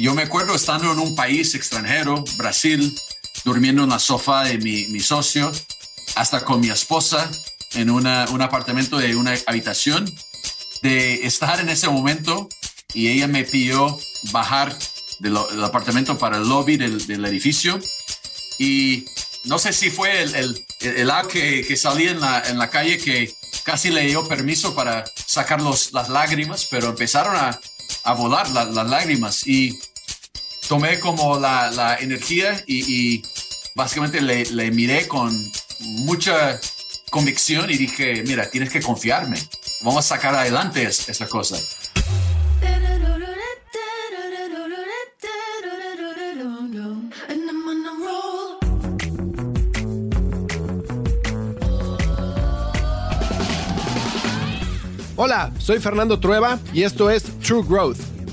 Yo me acuerdo estando en un país extranjero, Brasil, durmiendo en la sofá de mi, mi socio, hasta con mi esposa en una, un apartamento de una habitación, de estar en ese momento y ella me pidió bajar del, apartamento para el lobby del, del, edificio. Y no sé si fue el, el, el, que, que salía en la, en la calle que casi le dio permiso para sacar los, las lágrimas, pero empezaron a, a volar las lágrimas. Y tomé como la, la energía y, y básicamente le, le, miré con mucha convicción y dije, mira, tienes que confiarme, vamos a sacar adelante esta cosa. Hola, soy Fernando Trueba y esto es True Growth,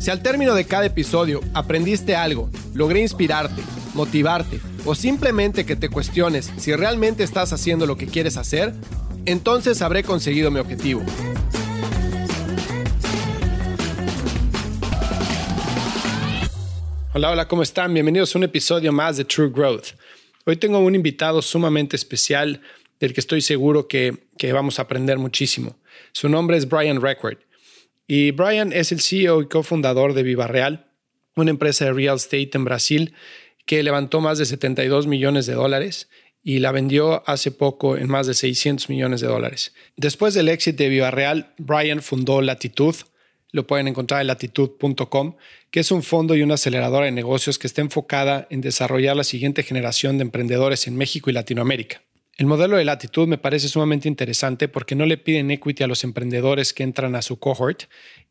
Si al término de cada episodio aprendiste algo, logré inspirarte, motivarte o simplemente que te cuestiones si realmente estás haciendo lo que quieres hacer, entonces habré conseguido mi objetivo. Hola, hola, ¿cómo están? Bienvenidos a un episodio más de True Growth. Hoy tengo un invitado sumamente especial del que estoy seguro que, vamos a aprender muchísimo. Su nombre es Brian Record y Brian es el CEO y cofundador de Viva Real, una empresa de real estate en Brasil que levantó más de 72 millones de dólares y la vendió hace poco en más de 600 millones de dólares. Después del éxito de Viva Real, Brian fundó Latitud, lo pueden encontrar en latitud.com, que es un fondo y una aceleradora de negocios que está enfocada en desarrollar la siguiente generación de emprendedores en México y Latinoamérica. El modelo de latitud me parece sumamente interesante porque no le piden equity a los emprendedores que entran a su cohort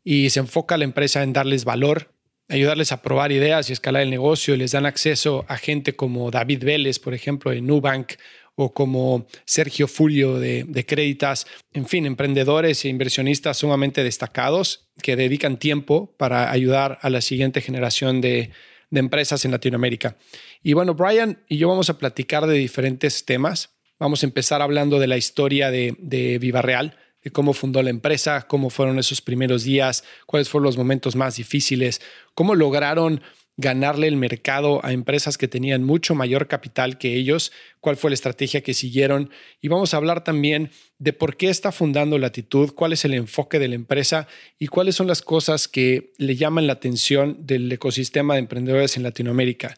y se enfoca la empresa en darles valor, ayudarles a probar ideas y escalar el negocio y les dan acceso a gente como David Vélez, por ejemplo, de Nubank o como Sergio Fulio de, de Créditas, en fin, emprendedores e inversionistas sumamente destacados que dedican tiempo para ayudar a la siguiente generación de, empresas en Latinoamérica. Y bueno, Brian y yo vamos a platicar de diferentes temas. Vamos a empezar hablando de la historia de, de Viva Real, de cómo fundó la empresa, cómo fueron esos primeros días, cuáles fueron los momentos más difíciles, cómo lograron ganarle el mercado a empresas que tenían mucho mayor capital que ellos, cuál fue la estrategia que siguieron y vamos a hablar también de por qué está fundando Latitud, cuál es el enfoque de la empresa y cuáles son las cosas que le llaman la atención del ecosistema de emprendedores en Latinoamérica.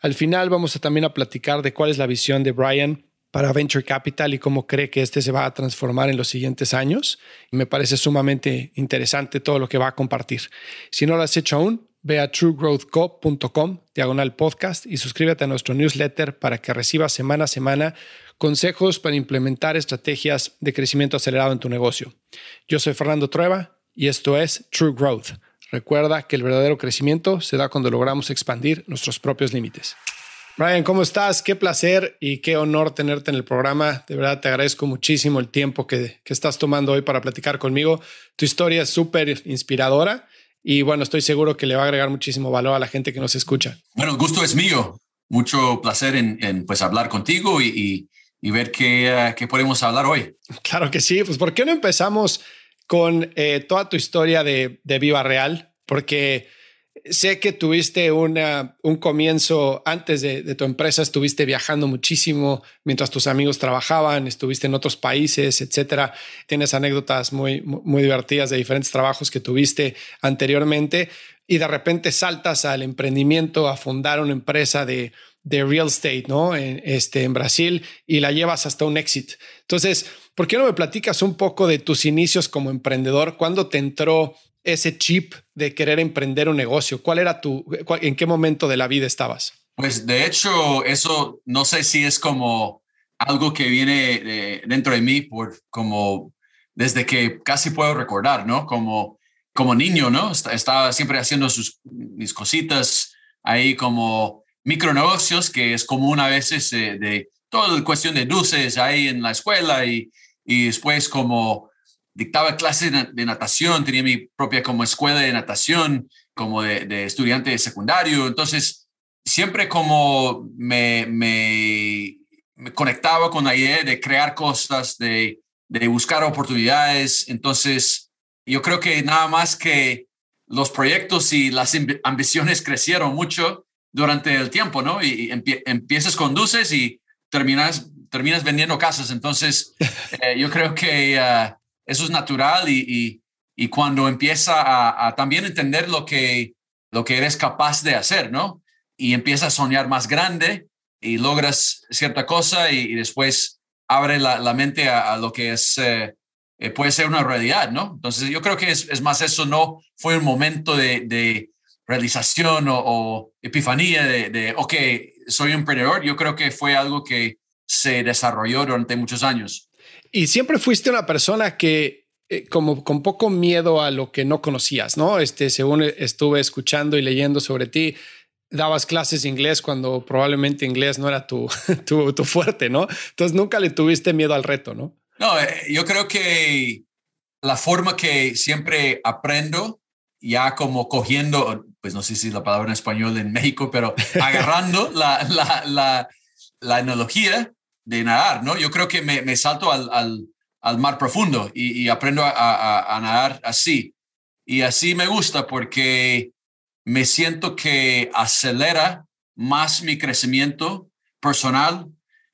Al final vamos a también a platicar de cuál es la visión de Brian para Venture Capital y cómo cree que este se va a transformar en los siguientes años. Y me parece sumamente interesante todo lo que va a compartir. Si no lo has hecho aún, Ve a truegrowthco.com, diagonal podcast, y suscríbete a nuestro newsletter para que recibas semana a semana consejos para implementar estrategias de crecimiento acelerado en tu negocio. Yo soy Fernando Trueba y esto es True Growth. Recuerda que el verdadero crecimiento se da cuando logramos expandir nuestros propios límites. Brian, ¿cómo estás? Qué placer y qué honor tenerte en el programa. De verdad te agradezco muchísimo el tiempo que, que estás tomando hoy para platicar conmigo. Tu historia es súper inspiradora y bueno, estoy seguro que le va a agregar muchísimo valor a la gente que nos escucha. Bueno, el gusto es mío. Mucho placer en, pues hablar contigo y, y, ver qué, uh, qué, podemos hablar hoy. Claro que sí. Pues ¿por qué no empezamos con eh, toda tu historia de, de Viva Real? Porque sé que tuviste una, un comienzo antes de, tu empresa, estuviste viajando muchísimo mientras tus amigos trabajaban, estuviste en otros países, etcétera. Tienes anécdotas muy, muy divertidas de diferentes trabajos que tuviste anteriormente y de repente saltas al emprendimiento, a fundar una empresa de, de real estate, ¿no? En, este, en Brasil y la llevas hasta un éxito. Entonces, ¿por qué no me platicas un poco de tus inicios como emprendedor? ¿Cuándo te entró ese chip de querer emprender un negocio? ¿Cuál era tu, en qué momento de la vida estabas? Pues de hecho, eso no sé si es como algo que viene dentro de mí por como desde que casi puedo recordar, ¿no? Como, como niño, ¿no? Estaba siempre haciendo sus, mis cositas ahí como micronegocios, que es común a veces eh, de toda la cuestión de dulces ahí en la escuela y, y después como dictaba clases de natación, tenía mi propia como escuela de natación, como de, estudiante de secundario. Entonces, siempre como me, me, conectaba con la idea de crear cosas, de, de buscar oportunidades. Entonces, yo creo que nada más que los proyectos y las ambiciones crecieron mucho durante el tiempo, ¿no? Y, empiezas con dulces y terminas, terminas vendiendo casas. Entonces, eh, yo creo que ah, eso es natural y, y, cuando empieza a, también entender lo que, lo que eres capaz de hacer, ¿no? Y empiezas a soñar más grande y logras cierta cosa y, después abre la, mente a, lo que es, eh, eh, puede ser una realidad, ¿no? Entonces yo creo que es, más eso, no fue un momento de, de realización o, epifanía de, de, ok, soy emprendedor, yo creo que fue algo que se desarrolló durante muchos años. Y siempre fuiste una persona que eh, como con poco miedo a lo que no conocías, ¿no? Este, según estuve escuchando y leyendo sobre ti, dabas clases de inglés cuando probablemente inglés no era tu, tu, tu fuerte, ¿no? Entonces nunca le tuviste miedo al reto, ¿no? No, eh, yo creo que la forma que siempre aprendo, ya como cogiendo, pues no sé si la palabra en español en México, pero agarrando la, la, la, la analogía, de nadar, ¿no? Yo creo que me, salto al, al, mar profundo y, aprendo a, nadar así. Y así me gusta porque me siento que acelera más mi crecimiento personal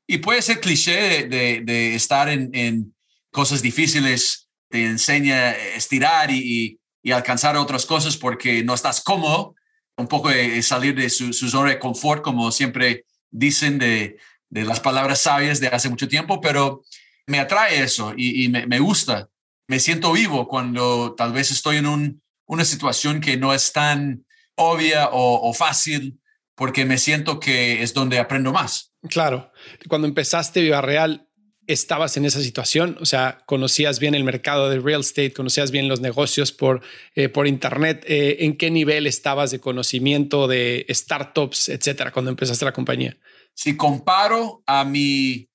y puede ser cliché de, estar en, cosas difíciles, te enseña a estirar y, alcanzar otras cosas porque no estás cómodo, un poco de salir de su, su zona de confort, como siempre dicen de, de las palabras sabias de hace mucho tiempo, pero me atrae eso y, me, gusta. Me siento vivo cuando tal vez estoy en una situación que no es tan obvia o, fácil, porque me siento que es donde aprendo más. Claro. Cuando empezaste Viva Real, estabas en esa situación, o sea, conocías bien el mercado de real estate, conocías bien los negocios por, eh, por internet. Eh, ¿En qué nivel estabas de conocimiento de startups, etcétera, cuando empezaste la compañía? Si comparo a mi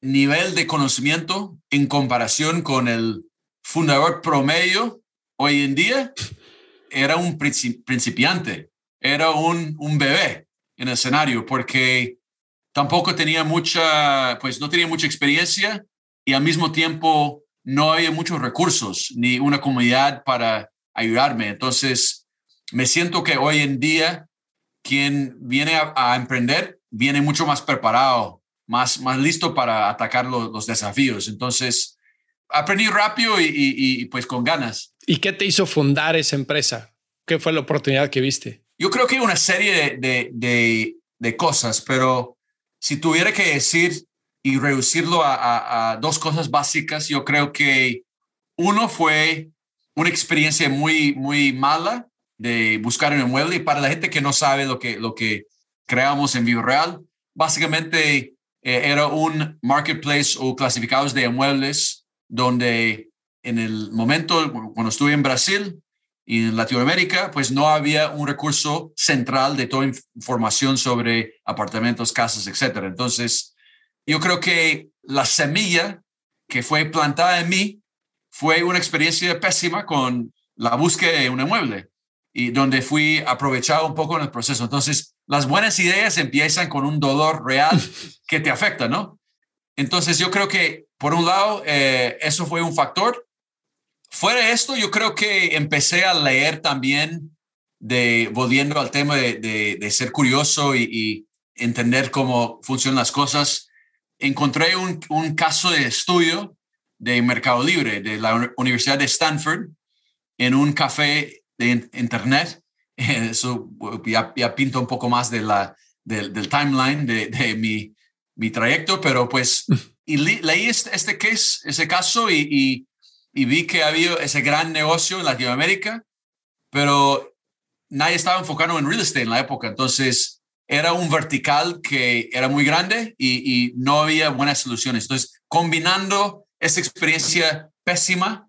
nivel de conocimiento en comparación con el fundador promedio hoy en día, era un principiante, era un, un bebé en el escenario, porque tampoco tenía mucha, pues no tenía mucha experiencia y al mismo tiempo no había muchos recursos ni una comunidad para ayudarme. Entonces, me siento que hoy en día quien viene a emprender viene mucho más preparado, más, más listo para atacar los, desafíos. Entonces, aprendí rápido y, pues con ganas. ¿Y qué te hizo fundar esa empresa? ¿Qué fue la oportunidad que viste? Yo creo que una serie de, de, de, cosas, pero si tuviera que decir y reducirlo a, a, dos cosas básicas, yo creo que uno fue una experiencia muy, muy mala de buscar un mueble y para la gente que no sabe lo que, lo que creamos en Vivo Real. Básicamente eh, era un marketplace o clasificados de muebles donde en el momento cuando estuve en Brasil y en Latinoamérica, pues no había un recurso central de toda información sobre apartamentos, casas, etcétera. Entonces, yo creo que la semilla que fue plantada en mí fue una experiencia pésima con la búsqueda de un inmueble y donde fui aprovechado un poco en el proceso. Entonces, las buenas ideas empiezan con un dolor real que te afecta, ¿no? Entonces, yo creo que, por un lado, eh, eso fue un factor. Fuera de esto, yo creo que empecé a leer también, de, volviendo al tema de, de, ser curioso y, y, entender cómo funcionan las cosas. Encontré un, un caso de estudio de Mercado Libre de la Universidad de Stanford en un café de Internet. Eso ya, ya pinta un poco más de la, del timeline de, de mi, mi, trayecto, pero pues y leí este, este case, ese caso y, y, y, vi que había ese gran negocio en Latinoamérica, pero nadie estaba enfocado en real estate en la época. Entonces era un vertical que era muy grande y, y no había buenas soluciones. Entonces, combinando esa experiencia pésima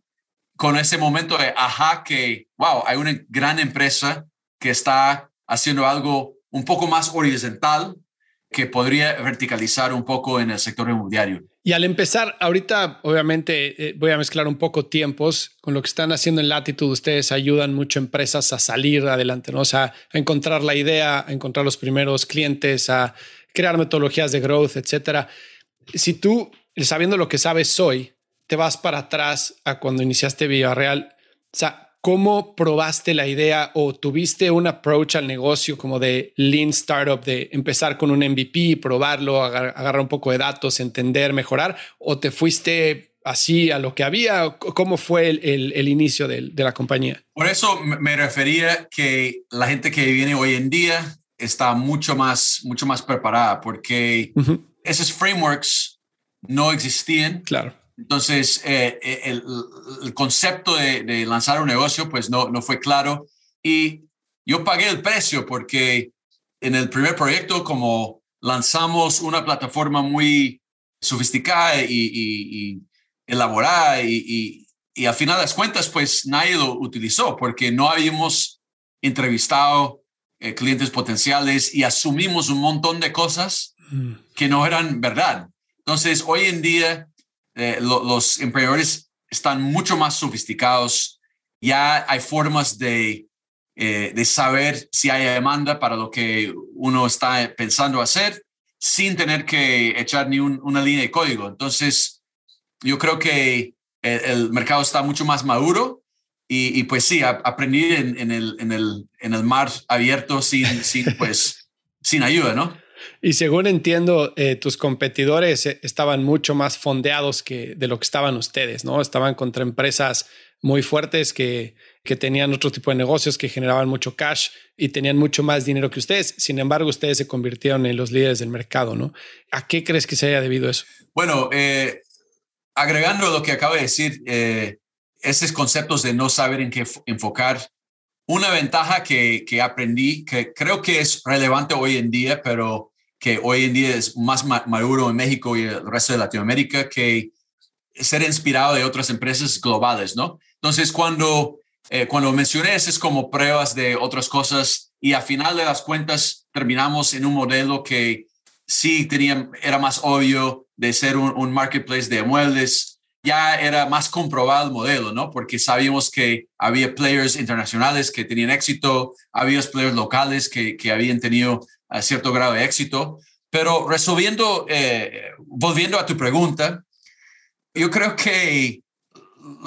con ese momento de, ajá, que, wow, hay una gran empresa que está haciendo algo un poco más horizontal que podría verticalizar un poco en el sector inmobiliario. Y al empezar, ahorita obviamente eh, voy a mezclar un poco tiempos con lo que están haciendo en Latitude. Ustedes ayudan mucho a empresas a salir adelante, ¿no? O a encontrar la idea, a encontrar los primeros clientes, a crear metodologías de growth, etcétera. Si tú, sabiendo lo que sabes hoy, te vas para atrás a cuando iniciaste Villarreal, o sea, ¿cómo probaste la idea o tuviste un approach al negocio como de lean startup, de empezar con un MVP, probarlo, agarrar un poco de datos, entender, mejorar, o te fuiste así a lo que había? ¿Cómo fue el, inicio de, la compañía? Por eso me refería que la gente que viene hoy en día está mucho más, mucho más preparada porque esos frameworks no existían. Claro entonces, eh, eh, el, concepto de, lanzar un negocio, pues no, no fue claro. Y yo pagué el precio porque en el primer proyecto, como lanzamos una plataforma muy sofisticada y, elaborada y, y, a final de cuentas, pues nadie lo utilizó porque no habíamos entrevistado eh, clientes potenciales y asumimos un montón de cosas mm. que no eran verdad. Entonces, hoy en día eh, los emprendedores están mucho más sofisticados, ya hay formas de, eh, de saber si hay demanda para lo que uno está pensando hacer sin tener que echar ni una línea de código. Entonces, yo creo que el, mercado está mucho más maduro y, pues sí, aprendí en, el, en, el, en el mar abierto sin, sin, pues, sin ayuda, ¿no? Y según entiendo, eh, tus competidores eh, estaban mucho más fondeados que de lo que estaban ustedes, ¿no? Estaban contra empresas muy fuertes que, que tenían otro tipo de negocios, que generaban mucho cash y tenían mucho más dinero que ustedes. Sin embargo, ustedes se convirtieron en los líderes del mercado, ¿no? ¿A qué crees que se haya debido eso? Bueno, eh, agregando lo que acabo de decir, esos conceptos de no saber en qué enfocar, una ventaja que, que aprendí, que creo que es relevante hoy en día, pero que hoy en día es más maduro en México y el resto de Latinoamérica, que ser inspirado de otras empresas globales, ¿no? Entonces, cuando, eh, cuando mencioné eso es como pruebas de otras cosas y a final de las cuentas terminamos en un modelo que sí tenía, era más obvio de ser un, un marketplace de muebles, ya era más comprobado el modelo, ¿no? Porque sabíamos que había players internacionales que tenían éxito, había players locales que, que habían tenido a cierto grado de éxito. Pero resolviendo, eh, volviendo a tu pregunta, yo creo que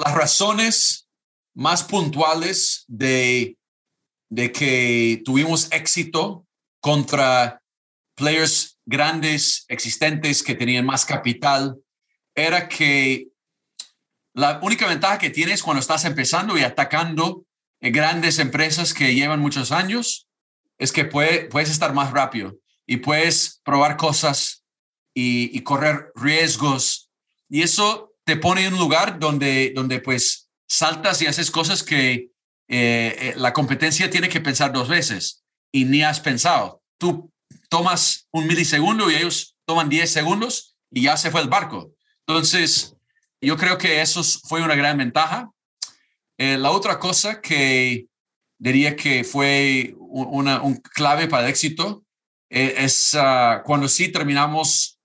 las razones más puntuales de, de que tuvimos éxito contra players grandes, existentes, que tenían más capital, era que la única ventaja que tienes cuando estás empezando y atacando grandes empresas que llevan muchos años es que puedes estar más rápido y puedes probar cosas y, correr riesgos. Y eso te pone en un lugar donde, donde pues saltas y haces cosas que eh, eh, la competencia tiene que pensar dos veces y ni has pensado. Tú tomas un milisegundo y ellos toman 10 segundos y ya se fue el barco. Entonces, yo creo que eso fue una gran ventaja. Eh, la otra cosa que diría que fue una, un clave para el éxito eh, es ah, cuando sí terminamos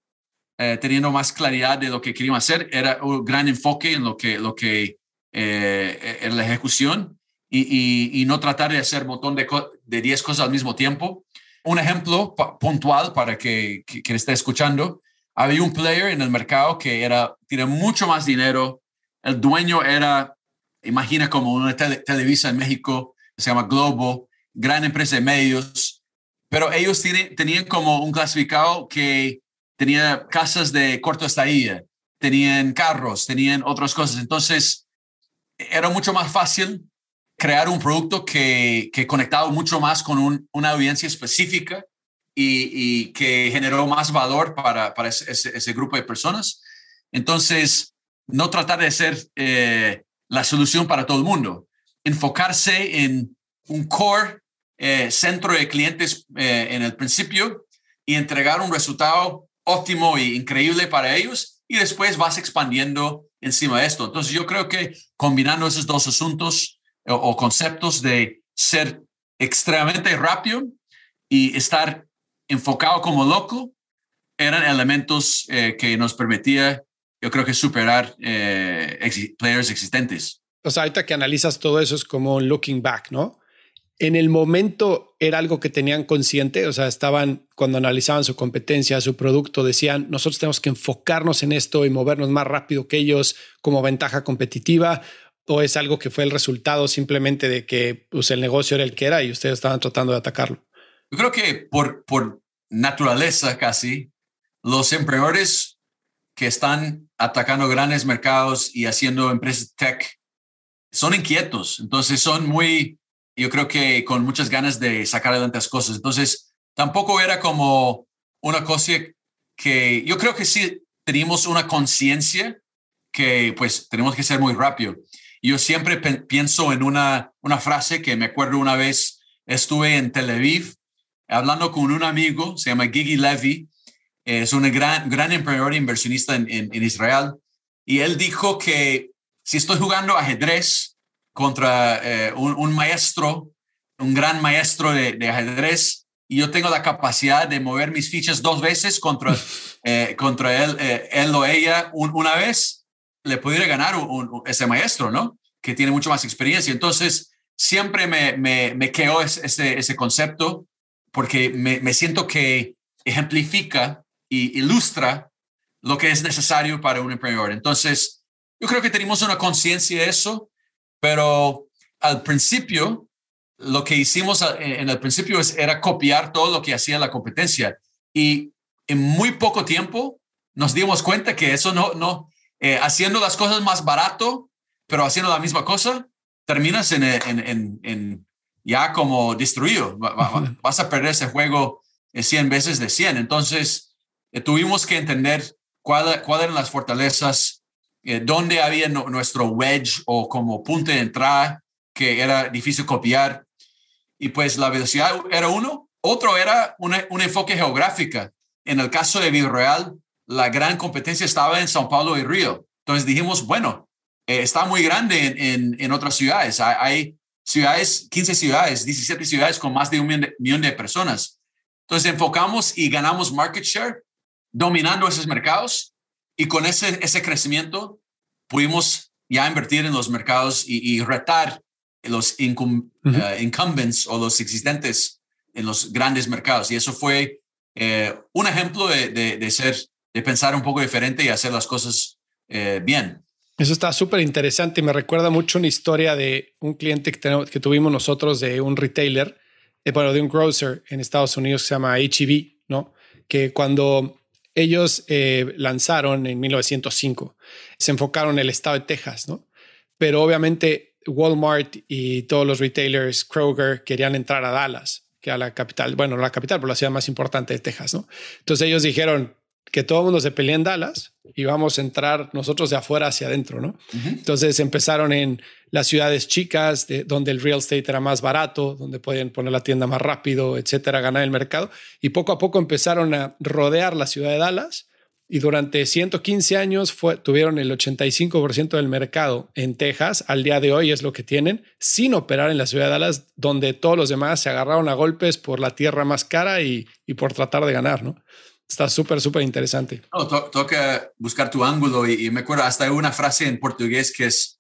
eh, teniendo más claridad de lo que queríamos hacer, era un gran enfoque en lo que, lo que eh, en la ejecución y, y, no tratar de hacer un montón de, de 10 cosas al mismo tiempo. Un ejemplo puntual para que, que, esté escuchando, había un player en el mercado que era, tiene mucho más dinero, el dueño era, imagina como una Televisa en México, se llama Globo, gran empresa de medios, pero ellos tenían como un clasificado que tenía casas de corto estadía, tenían carros, tenían otras cosas. Entonces, era mucho más fácil crear un producto que, que conectaba mucho más con una audiencia específica y, que generó más valor para, para ese, grupo de personas. Entonces, no tratar de ser eh, la solución para todo el mundo, enfocarse en un core eh, centro de clientes eh, en el principio y entregar un resultado óptimo e increíble para ellos y después vas expandiendo encima de esto. Entonces yo creo que combinando esos dos asuntos o, conceptos de ser extremadamente rápido y estar enfocado como loco eran elementos eh, que nos permitía, yo creo que superar eh, players existentes. O sea, ahorita que analizas todo eso es como looking back, ¿no? En el momento era algo que tenían consciente, o sea, estaban cuando analizaban su competencia, su producto, decían, nosotros tenemos que enfocarnos en esto y movernos más rápido que ellos como ventaja competitiva, o es algo que fue el resultado simplemente de que pues, el negocio era el que era y ustedes estaban tratando de atacarlo. Yo creo que por, por naturaleza casi, los emprendedores que están atacando grandes mercados y haciendo empresas tech son inquietos, entonces son muy yo creo que con muchas ganas de sacar adelante las cosas. Entonces, tampoco era como una cosa que yo creo que sí teníamos una conciencia que pues tenemos que ser muy rápido. Yo siempre pienso en una, una frase que me acuerdo una vez, estuve en Tel Aviv hablando con un amigo, se llama Gigi Levy, es un gran, gran emprendedor e inversionista en, en Israel, y él dijo que si estoy jugando ajedrez, contra eh, un, maestro, un gran maestro de, ajedrez, y yo tengo la capacidad de mover mis fichas dos veces contra, eh, contra él, eh, él o ella una vez, le pudiera ganar ese maestro, ¿no? Que tiene mucho más experiencia. Entonces, siempre me, me, me quedó ese, ese concepto porque me, me siento que ejemplifica y ilustra lo que es necesario para un emprendedor. Entonces, yo creo que tenemos una conciencia de eso pero al principio, lo que hicimos en el principio era copiar todo lo que hacía la competencia y en muy poco tiempo nos dimos cuenta que eso no, no, eh, haciendo las cosas más barato, pero haciendo la misma cosa, terminas en, en, en, ya como destruido. Vas a perder ese juego 100 veces de 100. Entonces, eh, tuvimos que entender cuáles eran las fortalezas eh, dónde había nuestro wedge o como punto de entrada que era difícil copiar. Y pues la velocidad era uno. Otro era un enfoque geográfico. En el caso de Real, la gran competencia estaba en São Paulo y Río. Entonces dijimos, bueno, eh, está muy grande en, en, otras ciudades. Hay, ciudades, 15 ciudades, 17 ciudades con más de un millón de personas. Entonces enfocamos y ganamos market share dominando esos mercados y con ese, ese crecimiento pudimos ya invertir en los mercados y, retar los eh, incumbents o los existentes en los grandes mercados. Y eso fue eh, un ejemplo de, de, ser, de pensar un poco diferente y hacer las cosas eh, bien. Eso está súper interesante y me recuerda mucho una historia de un cliente que, que tuvimos nosotros de un retailer, bueno, de un grocer en Estados Unidos que se llama HEB, ¿no? Que cuando ellos eh, lanzaron en 1905. Se enfocaron en el estado de Texas, ¿no? Pero obviamente Walmart y todos los retailers, Kroger, querían entrar a Dallas, que a la capital, bueno, la capital, pero la ciudad más importante de Texas, ¿no? Entonces ellos dijeron, que todo el mundo se pelea en Dallas y vamos a entrar nosotros de afuera hacia adentro, ¿no? Entonces empezaron en las ciudades chicas, de, donde el real estate era más barato, donde podían poner la tienda más rápido, etcétera, ganar el mercado. Y poco a poco empezaron a rodear la ciudad de Dallas y durante 115 años fue, tuvieron el 85% del mercado en Texas. Al día de hoy es lo que tienen, sin operar en la ciudad de Dallas, donde todos los demás se agarraron a golpes por la tierra más cara y, y por tratar de ganar, ¿no? Está súper, súper interesante. toca buscar tu ángulo y, me acuerdo hasta una frase en portugués que es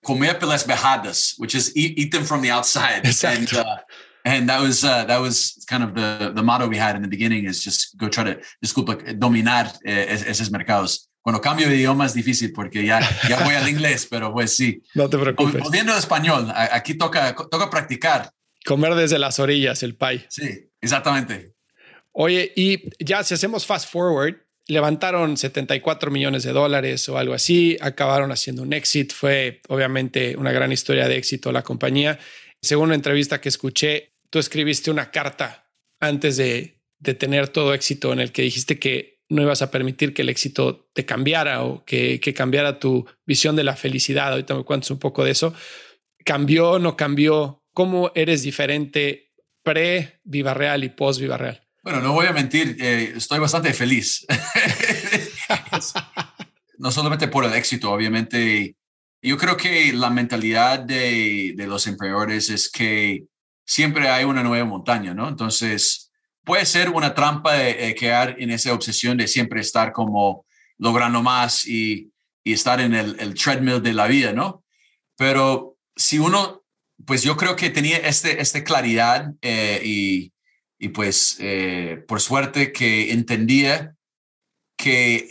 comer pelas bejadas, which is eat, them from the outside. And, uh, and that was uh, that was kind of the, the motto we had in the beginning is just go try to, disculpa, dominar eh, esos mercados. Cuando cambio de idioma es difícil porque ya, ya voy al inglés, pero pues sí. No te preocupes. Volviendo al español, aquí toca, toca practicar. Comer desde las orillas el pay. Sí, exactamente. Oye, y ya si hacemos fast forward, levantaron 74 millones de dólares o algo así, acabaron haciendo un exit, fue obviamente una gran historia de éxito la compañía. Según una entrevista que escuché, tú escribiste una carta antes de, de tener todo éxito en el que dijiste que no ibas a permitir que el éxito te cambiara o que, que cambiara tu visión de la felicidad. Ahorita me cuentas un poco de eso. ¿Cambió no cambió? ¿Cómo eres diferente pre-Viva Real y post-Viva Real? Bueno, no voy a mentir, eh, estoy bastante feliz. no solamente por el éxito, obviamente. Yo creo que la mentalidad de, de, los emprendedores es que siempre hay una nueva montaña, ¿no? Entonces, puede ser una trampa de, quedar en esa obsesión de siempre estar como logrando más y, y estar en el, el, treadmill de la vida, ¿no? Pero si uno, pues yo creo que tenía este, esta claridad eh, y, y, pues eh, por suerte que entendía que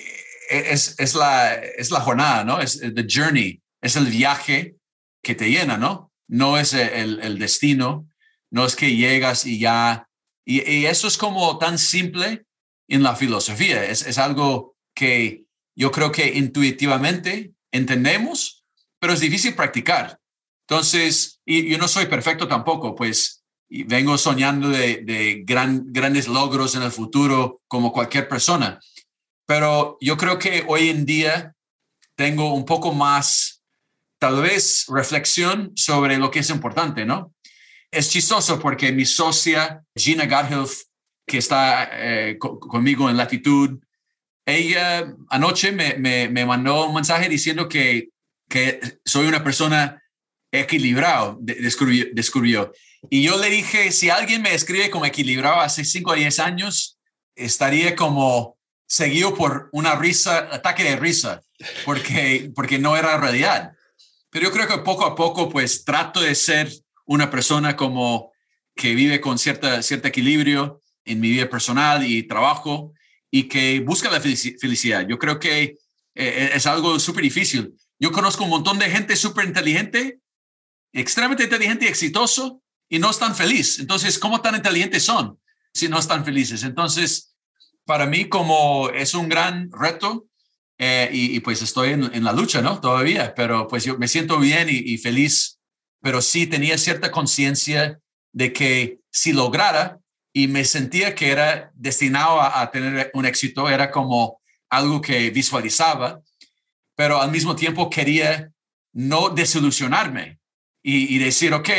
es, es, la, es la jornada, ¿no? Es the journey, es el viaje que te llena, ¿no? No es el, el destino, no es que llegas y ya, y, eso es como tan simple en la filosofía, es, es algo que yo creo que intuitivamente entendemos, pero es difícil practicar. Entonces, y yo no soy perfecto tampoco, pues vengo soñando de, de gran, grandes logros en el futuro como cualquier persona, pero yo creo que hoy en día tengo un poco más, tal vez, reflexión sobre lo que es importante, ¿no? Es chistoso porque mi socia, Gina Garhilf, que está eh, conmigo en Latitud, ella anoche me, me, me, mandó un mensaje diciendo que, que soy una persona equilibrado, descubrió, descubrió. Y yo le dije, si alguien me escribe como equilibrado hace 5 o 10 años, estaría como seguido por una risa, ataque de risa, porque, porque no era realidad. Pero yo creo que poco a poco, pues trato de ser una persona como que vive con cierta, cierto equilibrio en mi vida personal y trabajo y que busca la felicidad. Yo creo que eh, eh, es algo súper difícil. Yo conozco un montón de gente súper inteligente, extremadamente inteligente y exitoso y no están felices. Entonces, ¿cómo tan inteligentes son si no están felices? Entonces, para mí como es un gran reto eh, y, pues estoy en, la lucha, ¿no? Todavía, pero pues yo me siento bien y, y feliz pero sí tenía cierta conciencia de que si lograra y me sentía que era destinado a, tener un éxito, era como algo que visualizaba, pero al mismo tiempo quería no desilusionarme y, decir, ok,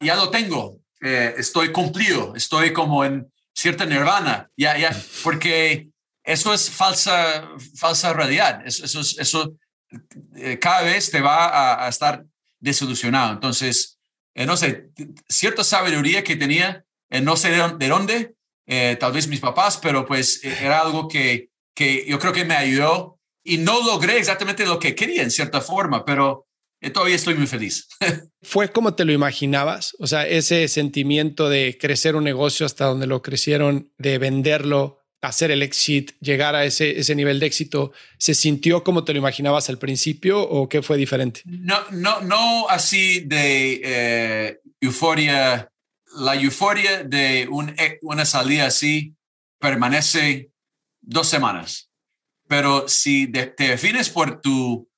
ya lo tengo, eh, estoy cumplido, estoy como en cierta nirvana, ya, ya, porque eso es falsa, falsa realidad, eso, eso, eso eh, cada vez te va a, estar desilusionado. Entonces, eh, no sé, cierta sabiduría que tenía, no sé de dónde, tal vez mis papás, pero pues era algo que, que yo creo que me ayudó y no logré exactamente lo que quería en cierta forma, pero todavía estoy muy feliz. ¿Fue como te lo imaginabas? O sea, ese sentimiento de crecer un negocio hasta donde lo crecieron, de venderlo, hacer el exit, llegar a ese, ese nivel de éxito, ¿se sintió como te lo imaginabas al principio o qué fue diferente? No, no, no así de eh, euforia. La euforia de un, e, una salida así permanece dos semanas. Pero si te defines por tu,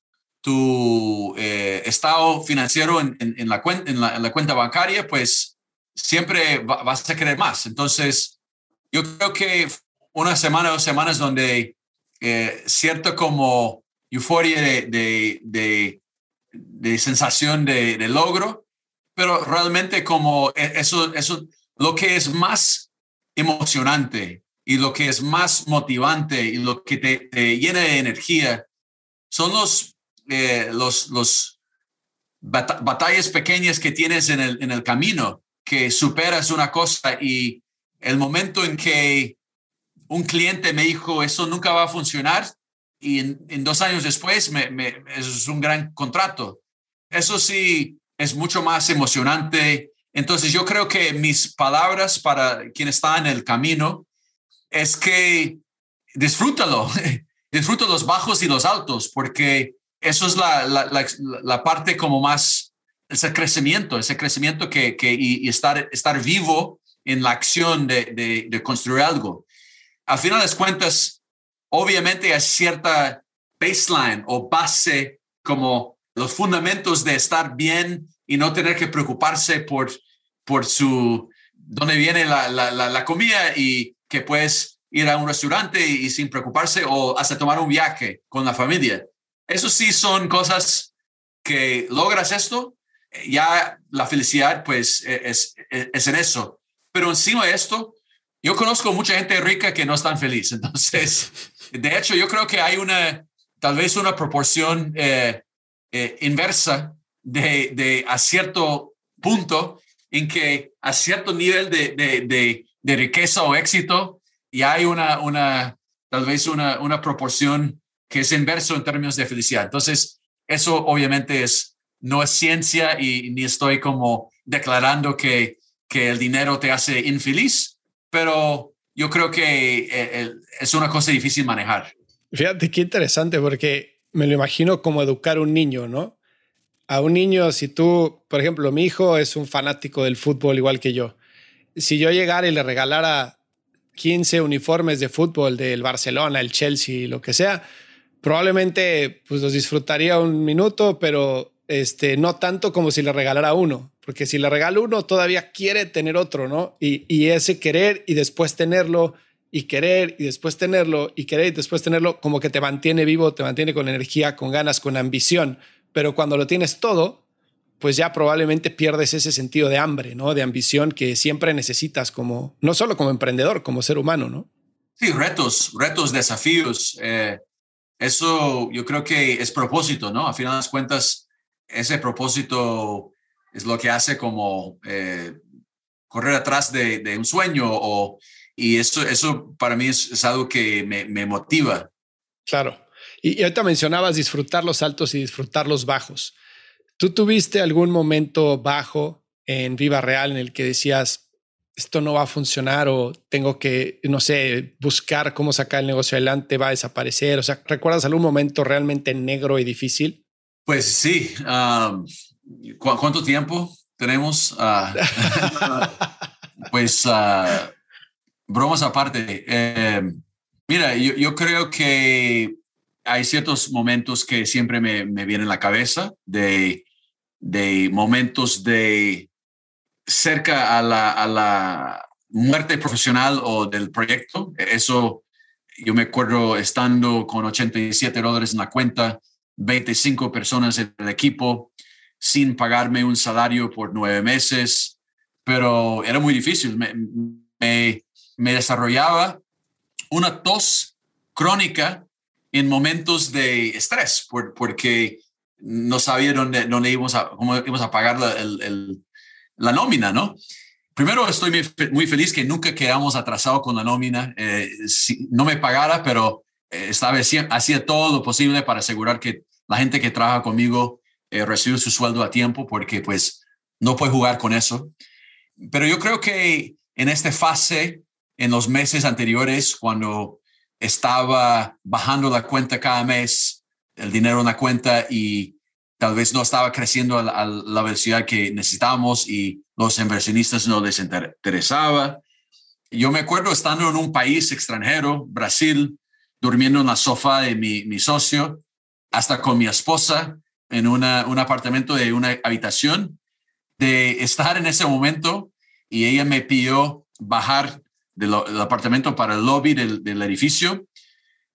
tu eh, estado financiero en, en, la cuenta, en, la, cuenta bancaria, pues siempre vas a querer más. Entonces, yo creo que una semana o dos semanas donde eh, cierto como euforia de, de, de, sensación de, logro, pero realmente como e, eso, eso, lo que es más emocionante y lo que es más motivante y lo que te, llena de energía son los, eh, los, los batallas pequeñas que tienes en el, en el camino, que superas una cosa y el momento en que un cliente me dijo, eso nunca va a funcionar y en, dos años después me, eso es un gran contrato. Eso sí es mucho más emocionante. Entonces yo creo que mis palabras para quien está en el camino es que disfrútalo, disfruta los bajos y los altos, porque eso es la, la, la, parte como más, ese crecimiento, ese crecimiento que, que y, estar, estar vivo en la acción de, de, de construir algo al final de cuentas, obviamente hay cierta baseline o base como los fundamentos de estar bien y no tener que preocuparse por, por su, dónde viene la, la, la, comida y que puedes ir a un restaurante y, sin preocuparse o hasta tomar un viaje con la familia. Eso sí son cosas que logras esto, ya la felicidad pues e, es, es, es en eso. Pero encima de esto, yo conozco mucha gente rica que no están feliz. Entonces, de hecho, yo creo que hay una, tal vez una proporción eh, eh, inversa de, de, a cierto punto en que a cierto nivel de, de, de riqueza o éxito, y hay una, una tal vez una, una proporción que es inverso en términos de felicidad. Entonces, eso obviamente es, no es ciencia y ni estoy como declarando que, que el dinero te hace infeliz, pero yo creo que eh, es una cosa difícil manejar. Fíjate qué interesante porque me lo imagino como educar a un niño, ¿no? A un niño, si tú, por ejemplo, mi hijo es un fanático del fútbol igual que yo. Si yo llegara y le regalara 15 uniformes de fútbol del Barcelona, el Chelsea, lo que sea, probablemente pues los disfrutaría un minuto, pero este, no tanto como si le regalara uno, porque si le regalo uno todavía quiere tener otro, ¿no? Y, y ese querer y después tenerlo y querer y después tenerlo y querer y después tenerlo, como que te mantiene vivo, te mantiene con energía, con ganas, con ambición. Pero cuando lo tienes todo, pues ya probablemente pierdes ese sentido de hambre, ¿no? De ambición que siempre necesitas como, no solo como emprendedor, como ser humano, ¿no? Sí, retos, retos, desafíos. Eh, eso yo creo que es propósito, ¿no? A final de cuentas, ese propósito es lo que hace como eh, correr atrás de, un sueño y eso, eso para mí es, algo que me, motiva. Claro. Y, y ahorita mencionabas disfrutar los altos y disfrutar los bajos. ¿Tú tuviste algún momento bajo en Viva Real en el que decías, esto no va a funcionar o tengo que, no sé, buscar cómo sacar el negocio adelante, va a desaparecer? O sea, ¿recuerdas algún momento realmente negro y difícil? Pues sí. ¿Cuánto tiempo tenemos? Ah, pues uh, bromas aparte. Eh, mira, yo, yo, creo que hay ciertos momentos que siempre me, me vienen a la cabeza de de momentos de cerca a la, a la muerte profesional o del proyecto. Eso yo me acuerdo estando con 87 dólares en la cuenta, 25 personas en el equipo, sin pagarme un salario por nueve meses, pero era muy difícil. Me, me, desarrollaba una tos crónica en momentos de estrés, porque no sabía dónde, dónde íbamos a, cómo íbamos a pagar el, la nómina, ¿no? Primero, estoy muy, feliz que nunca quedamos atrasados con la nómina. Eh, si, no me pagara, pero eh, esta vez hacía todo lo posible para asegurar que la gente que trabaja conmigo eh, recibe su sueldo a tiempo, porque pues no puede jugar con eso. Pero yo creo que en esta fase, en los meses anteriores, cuando estaba bajando la cuenta cada mes, el dinero en la cuenta y tal vez no estaba creciendo a la, velocidad que necesitábamos y los inversionistas no les interesaba. Yo me acuerdo estando en un país extranjero, Brasil, durmiendo en la sofá de mi, mi socio, hasta con mi esposa en una, un apartamento de una habitación, de estar en ese momento y ella me pidió bajar del, apartamento para el lobby del, del edificio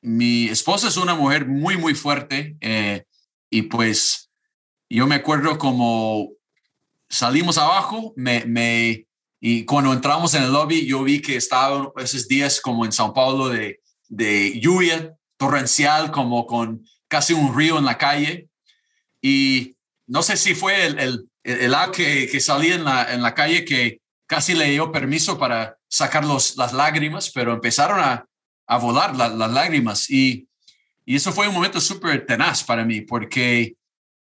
mi esposa es una mujer muy, muy fuerte eh, y pues yo me acuerdo como salimos abajo, me, me, y cuando entramos en el lobby, yo vi que estaba esos días como en Sao Paulo de, de lluvia torrencial, como con casi un río en la calle. Y no sé si fue el, el, el agua que, que salía en la, en la calle que casi le dio permiso para sacar los, las lágrimas, pero empezaron a, a volar las lágrimas. Y, y eso fue un momento súper tenaz para mí, porque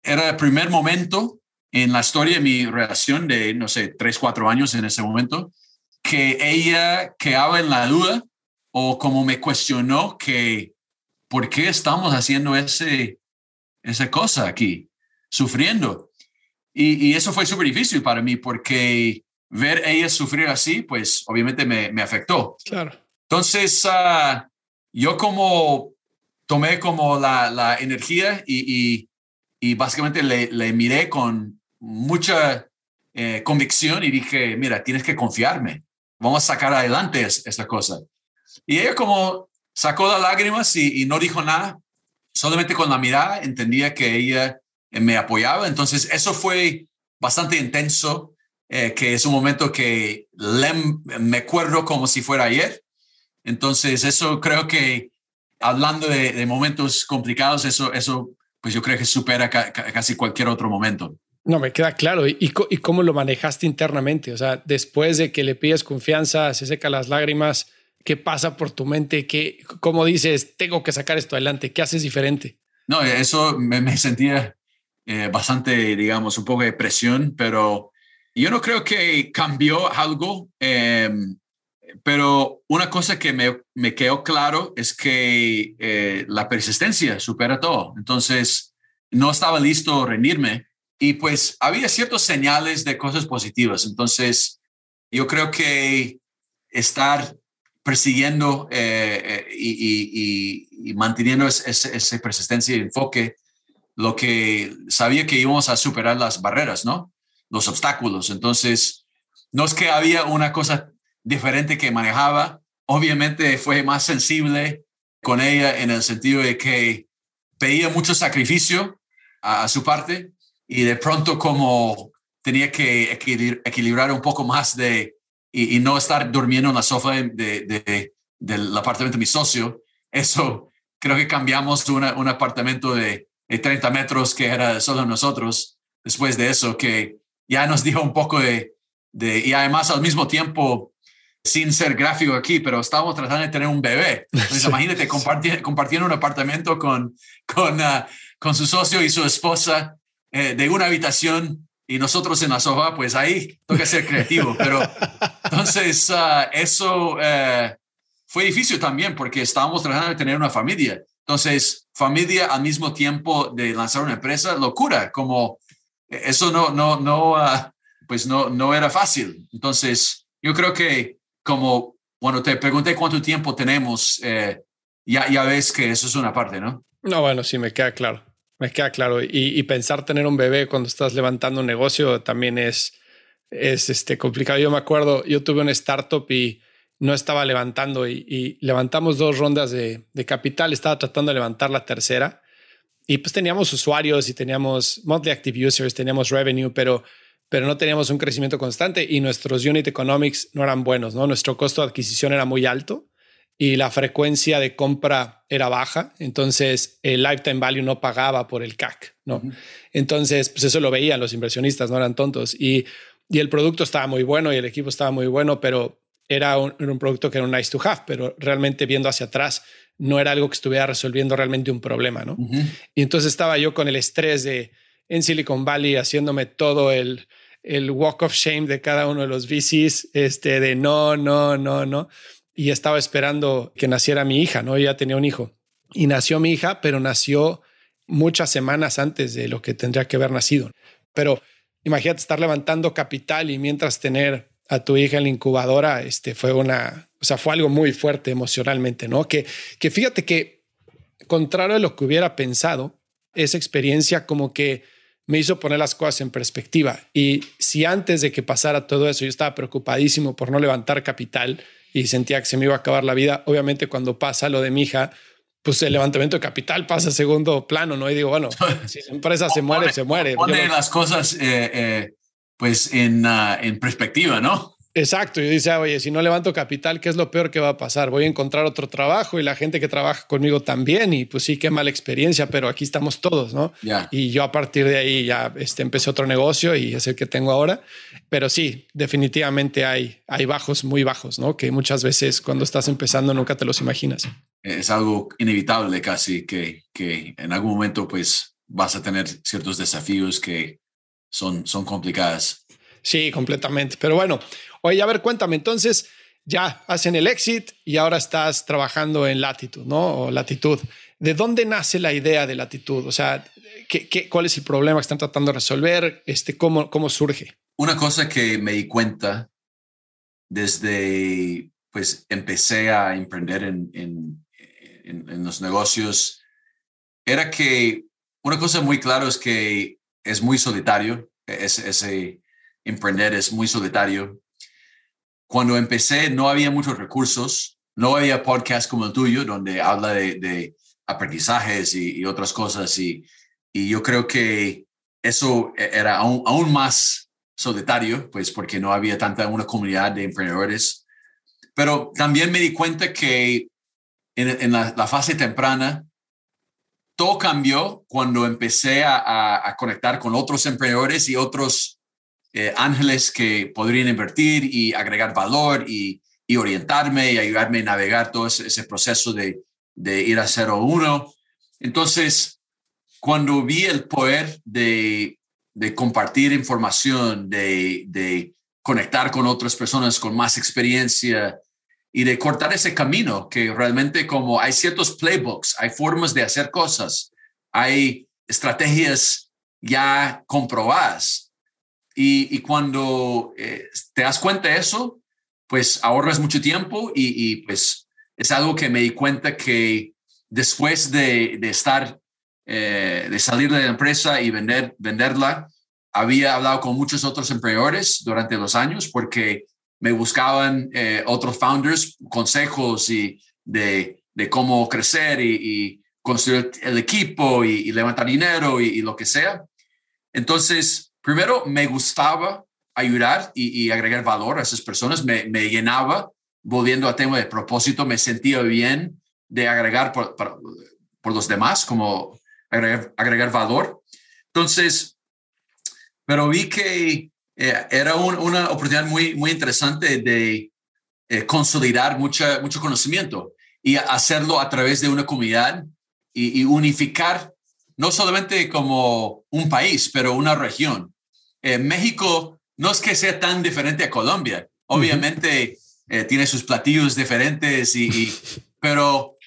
era el primer momento en la historia de mi relación de, no sé, tres, cuatro años en ese momento, que ella quedaba en la duda o como me cuestionó que, ¿por qué estamos haciendo ese, esa cosa aquí, sufriendo? Y, y eso fue súper difícil para mí porque ver ella sufrir así, pues obviamente me, me afectó. Claro. Entonces, ah, yo como tomé como la, la energía y, y, básicamente le, le, miré con mucha eh, convicción y dije, mira, tienes que confiarme, vamos a sacar adelante esta cosa. Y ella como sacó las lágrimas y, y, no dijo nada, solamente con la mirada entendía que ella eh, me apoyaba. Entonces, eso fue bastante intenso, eh, que es un momento que me acuerdo como si fuera ayer. Entonces, eso creo que hablando de, momentos complicados, eso, eso, pues yo creo que supera casi cualquier otro momento. No, me queda claro. ¿Y, ¿Y, cómo lo manejaste internamente? O sea, después de que le pides confianza, se seca las lágrimas, ¿qué pasa por tu mente? ¿Qué, ¿Cómo dices, tengo que sacar esto adelante? ¿Qué haces diferente? No, eso me, sentía eh, bastante, digamos, un poco de presión, pero yo no creo que cambió algo. Em, pero una cosa que me, me quedó claro es que eh, la persistencia supera todo. Entonces, no estaba listo rendirme y pues había ciertos señales de cosas positivas. Entonces, yo creo que estar persiguiendo eh, eh, y, manteniendo esa persistencia y enfoque, lo que sabía que íbamos a superar las barreras, ¿no? Los obstáculos. Entonces, no es que había una cosa diferente que manejaba. Obviamente fue más sensible con ella en el sentido de que pedía mucho sacrificio a, su parte y de pronto como tenía que equilibrar un poco más de y, no estar durmiendo en la sofá de, del apartamento de mi socio, eso creo que cambiamos un apartamento de, de 30 metros que era solo nosotros después de eso, que ya nos dio un poco de, de, y además al mismo tiempo sin ser gráfico aquí, pero estábamos tratando de tener un bebé. Entonces, imagínate compartiendo un apartamento con, con, ah, con su socio y su esposa eh, de una habitación y nosotros en la sofá, pues ahí toca ser creativo. Pero entonces, ah, eso eh, fue difícil también porque estábamos tratando de tener una familia. Entonces, familia al mismo tiempo de lanzar una empresa, locura, como eh, eso no, no, no, ah, pues no, no era fácil. Entonces, yo creo que como cuando te pregunté cuánto tiempo tenemos, eh, ya, ya ves que eso es una parte, ¿no? No, bueno, sí, me queda claro. Me queda claro. Y, pensar tener un bebé cuando estás levantando un negocio también es, es este, complicado. Yo me acuerdo, yo tuve una startup y no estaba levantando y, levantamos dos rondas de, de, capital. Estaba tratando de levantar la tercera y pues teníamos usuarios y teníamos monthly active users, teníamos revenue, pero pero no teníamos un crecimiento constante y nuestros unit economics no eran buenos, ¿no? Nuestro costo de adquisición era muy alto y la frecuencia de compra era baja, entonces el lifetime value no pagaba por el CAC, ¿no? Entonces, pues eso lo veían los inversionistas, no eran tontos y, y el producto estaba muy bueno y el equipo estaba muy bueno, pero era un, un, producto que era un nice to have, pero realmente viendo hacia atrás no era algo que estuviera resolviendo realmente un problema, ¿no? Y entonces estaba yo con el estrés de en Silicon Valley haciéndome todo el, el walk of shame de cada uno de los VCs, este, de no, no, no, no. Y estaba esperando que naciera mi hija, ¿no? Ya tenía un hijo. Y nació mi hija, pero nació muchas semanas antes de lo que tendría que haber nacido. Pero imagínate estar levantando capital y mientras tener a tu hija en la incubadora, este fue una, o sea, fue algo muy fuerte emocionalmente, ¿no? Que, que fíjate que, contrario a lo que hubiera pensado, esa experiencia como que me hizo poner las cosas en perspectiva. Y si antes de que pasara todo eso yo estaba preocupadísimo por no levantar capital y sentía que se me iba a acabar la vida, obviamente cuando pasa lo de mi hija, pues el levantamiento de capital pasa a segundo plano, ¿no? Y digo, bueno, si la empresa se muere, se muere. Pone las cosas eh, eh, pues en, ah, en perspectiva, ¿no? Exacto, yo dice, oye, si no levanto capital, ¿qué es lo peor que va a pasar? Voy a encontrar otro trabajo y la gente que trabaja conmigo también, y pues sí, qué mala experiencia, pero aquí estamos todos, ¿no? Y yo a partir de ahí ya este, empecé otro negocio y es el que tengo ahora, pero sí, definitivamente hay, hay bajos muy bajos, ¿no? Que muchas veces cuando estás empezando nunca te los imaginas. Es algo inevitable casi que, que en algún momento pues vas a tener ciertos desafíos que son, son complicadas. Sí, completamente. Pero bueno, Oye, a ver, cuéntame, entonces ya hacen el exit y ahora estás trabajando en latitud, ¿no? O latitud. ¿De dónde nace la idea de latitud? O sea, ¿qué, qué, cuál es el problema que están tratando de resolver? Este, ¿cómo, ¿Cómo surge? Una cosa que me di cuenta desde, pues, empecé a emprender en, en, en, los negocios, era que una cosa muy clara es que es muy solitario, ese emprender es muy solitario cuando empecé no había muchos recursos, no había podcast como el tuyo donde habla de, aprendizajes y, otras cosas y, y, yo creo que eso e, era aún, más solitario, pues porque no había tanta una comunidad de emprendedores. Pero también me di cuenta que en, la, fase temprana todo cambió cuando empecé a, conectar con otros emprendedores y otros eh, ángeles que podrían invertir y agregar valor y, orientarme y ayudarme a navegar todo ese, proceso de, ir a 0-1. Entonces, cuando vi el poder de, compartir información, de, de conectar con otras personas con más experiencia, y de cortar ese camino que realmente como hay ciertos playbooks, hay formas de hacer cosas, hay estrategias ya comprobadas. Y, cuando eh, te das cuenta de eso, pues ahorras mucho tiempo y, pues es algo que me di cuenta que después de, estar, eh, de salir de la empresa y vender, venderla, había hablado con muchos otros emprendedores durante los años porque me buscaban eh, otros founders consejos y de, de cómo crecer y, construir el equipo y, levantar dinero y, lo que sea. Entonces, primero me gustaba ayudar y, agregar valor a esas personas, me, llenaba, volviendo a tema de propósito, me sentía bien de agregar por, los demás, como agregar, agregar valor. Entonces, pero vi que eh, era una oportunidad muy, interesante de eh, consolidar mucho conocimiento y hacerlo a través de una comunidad y, unificar no solamente como un país, pero una región. Eh, México no es que sea tan diferente a Colombia. Obviamente tiene sus platillos diferentes, y, pero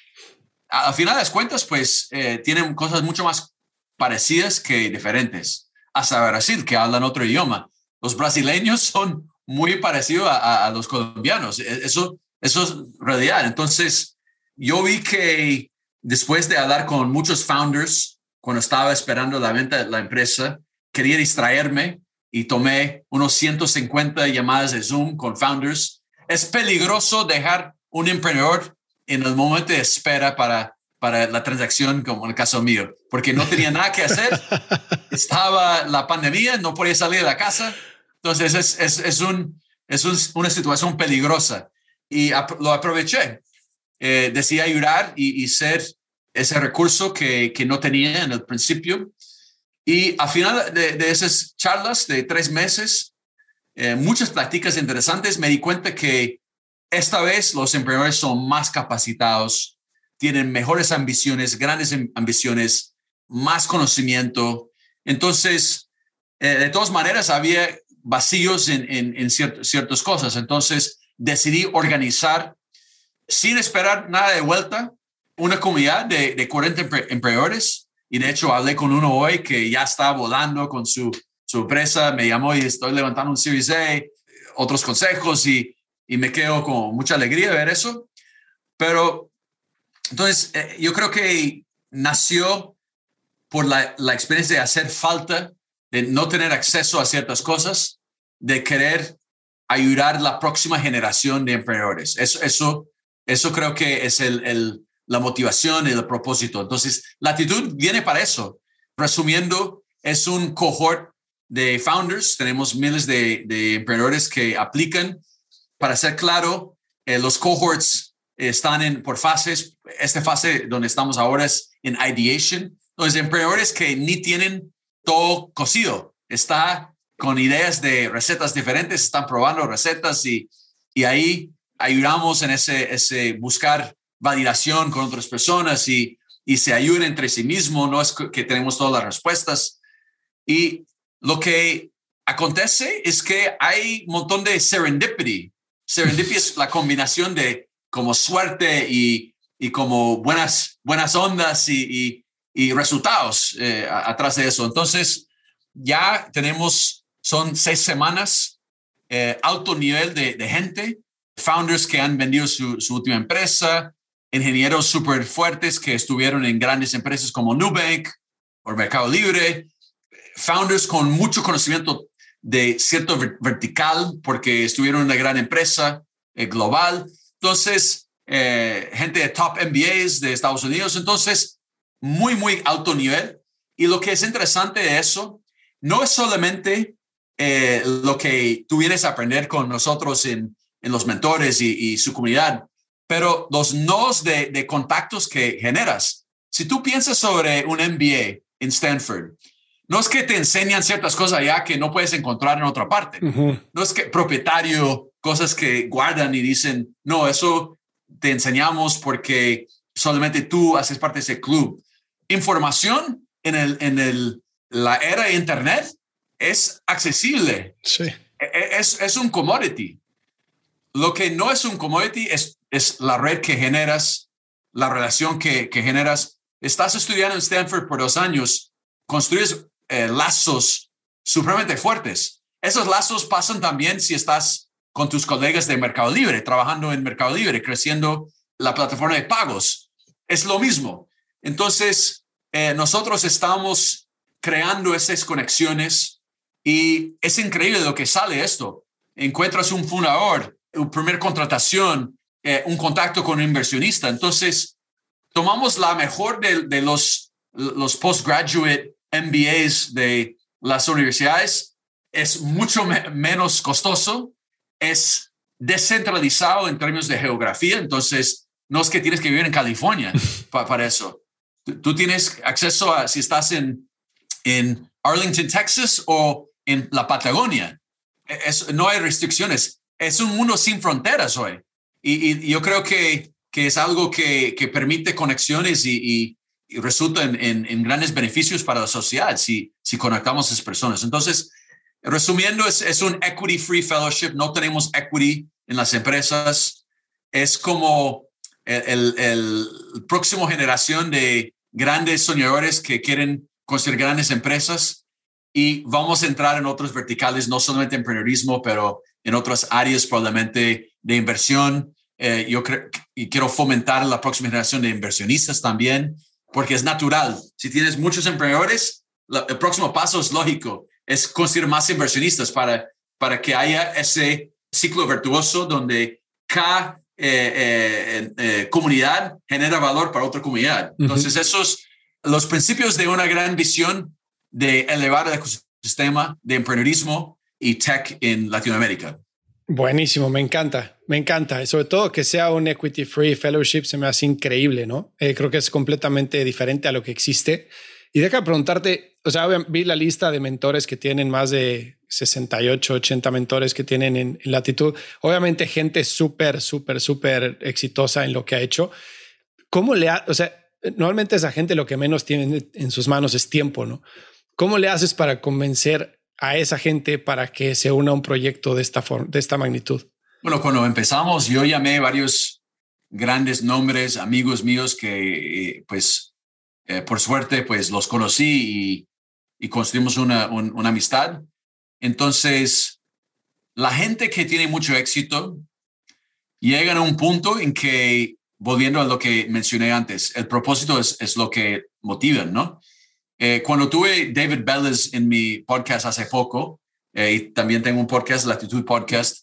a, final de las cuentas, pues tienen cosas mucho más parecidas que diferentes. Hasta Brasil, que hablan otro idioma los brasileños son muy parecidos a, los colombianos. E, eso, eso es realidad. Entonces, yo vi que después de hablar con muchos founders, cuando estaba esperando la venta de la empresa, quería distraerme y tomé unos 150 llamadas de Zoom con founders. Es peligroso dejar un emprendedor en el momento de espera para, para la transacción, como en el caso mío, porque no tenía nada que hacer. Estaba la pandemia, no podía salir de la casa entonces es, es, es, un, es una situación peligrosa y lo aproveché. Eh, decidí ayudar y, y, ser ese recurso que, que, no tenía en el principio. Y al final de, esas charlas de tres meses, eh, muchas prácticas interesantes, me di cuenta que esta vez los emprendedores son más capacitados, tienen mejores ambiciones, grandes ambiciones, más conocimiento. Entonces, eh, de todas maneras, había vacíos en, en, ciertas cosas. Entonces decidí organizar, sin esperar nada de vuelta, una comunidad de, de 40 emprendedores. Y de hecho hablé con uno hoy que ya está volando con su, su empresa, me llamó y estoy levantando un Series A, otros consejos y, y me quedo con mucha alegría de ver eso. Pero entonces eh, yo creo que nació por la, la experiencia de hacer falta de no tener acceso a ciertas cosas, de querer ayudar la próxima generación de emprendedores. Eso, eso, eso creo que es el, el, la motivación y el propósito. Entonces, la actitud viene para eso. Resumiendo, es un cohort de founders. Tenemos miles de, de emprendedores que aplican. Para ser claro, eh, los cohorts están en, por fases. Esta fase donde estamos ahora es en ideation. Entonces, emprendedores que ni tienen todo cocido. Está con ideas de recetas diferentes, están probando recetas y, y ahí ayudamos en ese, ese buscar validación con otras personas y, y se ayuden entre sí mismos. No es que tenemos todas las respuestas. Y lo que acontece es que hay un montón de serendipity. Serendipity es la combinación de como suerte y, y como buenas, buenas ondas y, y resultados eh, atrás de eso. Entonces, ya tenemos, son seis semanas, eh, alto nivel de, gente, founders que han vendido su, última empresa, ingenieros súper fuertes que estuvieron en grandes empresas como Nubank o Mercado Libre, founders con mucho conocimiento de cierto vertical porque estuvieron en una gran empresa eh, global. Entonces, gente de top MBAs de Estados Unidos. Entonces, muy, muy alto nivel. Y lo que es interesante de eso no es solamente eh, lo que tú vienes a aprender con nosotros en, en los mentores y, su comunidad, pero los nodos de, de, contactos que generas. si tú piensas sobre un MBA en Stanford, no es que te enseñan ciertas cosas allá que no puedes encontrar en otra parte. No es que propietario, cosas que guardan y dicen, no, eso te enseñamos porque solamente tú haces parte de ese club. Información en, el, en el, la era de Internet es accesible. Sí. E, e, es, es un commodity. Lo que no es un commodity es, es la red que generas, la relación que, que generas. Estás estudiando en Stanford por dos años, construyes eh, lazos supremamente fuertes. Esos lazos pasan también si estás con tus colegas de Mercado Libre, trabajando en Mercado Libre, creciendo la plataforma de pagos. Es lo mismo. Entonces, eh, nosotros estamos creando esas conexiones y es increíble lo que sale esto. Encuentras un fundador, una primera contratación, eh, un contacto con un inversionista. Entonces, tomamos la mejor de, de los, los postgraduate MBAs de las universidades. Es mucho menos costoso, es descentralizado en términos de geografía. Entonces, no es que tienes que vivir en California para eso. Tú tienes acceso a si estás en, en Arlington, Texas o en la Patagonia. E, es, no hay restricciones. Es un mundo sin fronteras hoy. Y, yo creo que, que es algo que, que permite conexiones y, y, resulta en, en, grandes beneficios para la sociedad si, si conectamos a esas personas. Entonces, resumiendo, es, es un equity free fellowship. No tenemos equity en las empresas. Es como el, el, el próximo generación de grandes soñadores que quieren construir grandes empresas y vamos a entrar en otros verticales, no solamente emprendedorismo, pero en otras áreas probablemente de inversión. Eh, yo creo y quiero fomentar la próxima generación de inversionistas también, porque es natural. Si tienes muchos emprendedores, el próximo paso es lógico, es conseguir más inversionistas para, para que haya ese ciclo virtuoso donde cada eh, eh, comunidad genera valor para otra comunidad. Entonces, esos los principios de una gran visión de elevar el ecosistema de emprendedurismo y tech en Latinoamérica. Buenísimo, me encanta, me encanta. Sobre todo que sea un equity free fellowship se me hace increíble, ¿no? Eh, creo que es completamente diferente a lo que existe. Y deja preguntarte, o sea, vi la lista de mentores que tienen más de 68, 80 mentores que tienen en, latitud. Obviamente gente súper, súper, súper exitosa en lo que ha hecho. ¿Cómo le ha, o sea, normalmente esa gente lo que menos tiene en sus manos es tiempo, ¿no? ¿Cómo le haces para convencer a esa gente para que se una a un proyecto de esta, de esta magnitud? Bueno, cuando empezamos, yo llamé varios grandes nombres, amigos míos que, eh, pues, eh, por suerte, pues los conocí y, construimos una, una amistad. Entonces, la gente que tiene mucho éxito llega a un punto en que, volviendo a lo que mencioné antes, el propósito es, es lo que motiva, ¿no? Eh, cuando tuve David Bellis en mi podcast hace poco, eh, y también tengo un podcast, Latitud Podcast,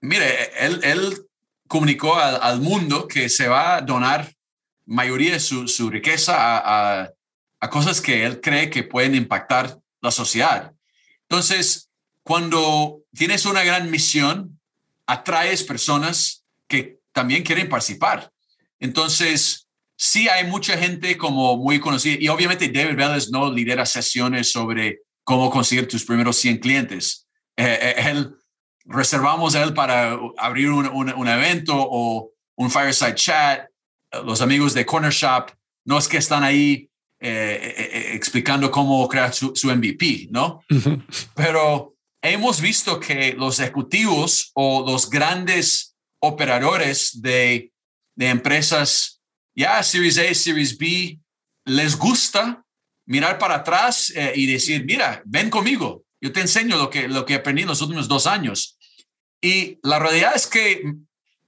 mire, él, él comunicó al, mundo que se va a donar mayoría de su, su riqueza a, a, cosas que él cree que pueden impactar la sociedad. Entonces, cuando tienes una gran misión, atraes personas que también quieren participar. Entonces, sí hay mucha gente como muy conocida y obviamente David Bellis no lidera sesiones sobre cómo conseguir tus primeros 100 clientes. Eh, eh, él reservamos a él para abrir un, un, evento o un fireside chat. Los amigos de Corner Shop no es que están ahí eh, explicando cómo crear su, su MVP, ¿no? Pero hemos visto que los ejecutivos o los grandes operadores de, de empresas ya Series A, Series B, les gusta mirar para atrás eh, y decir, mira, ven conmigo, yo te enseño lo que, lo que aprendí en los últimos dos años. Y la realidad es que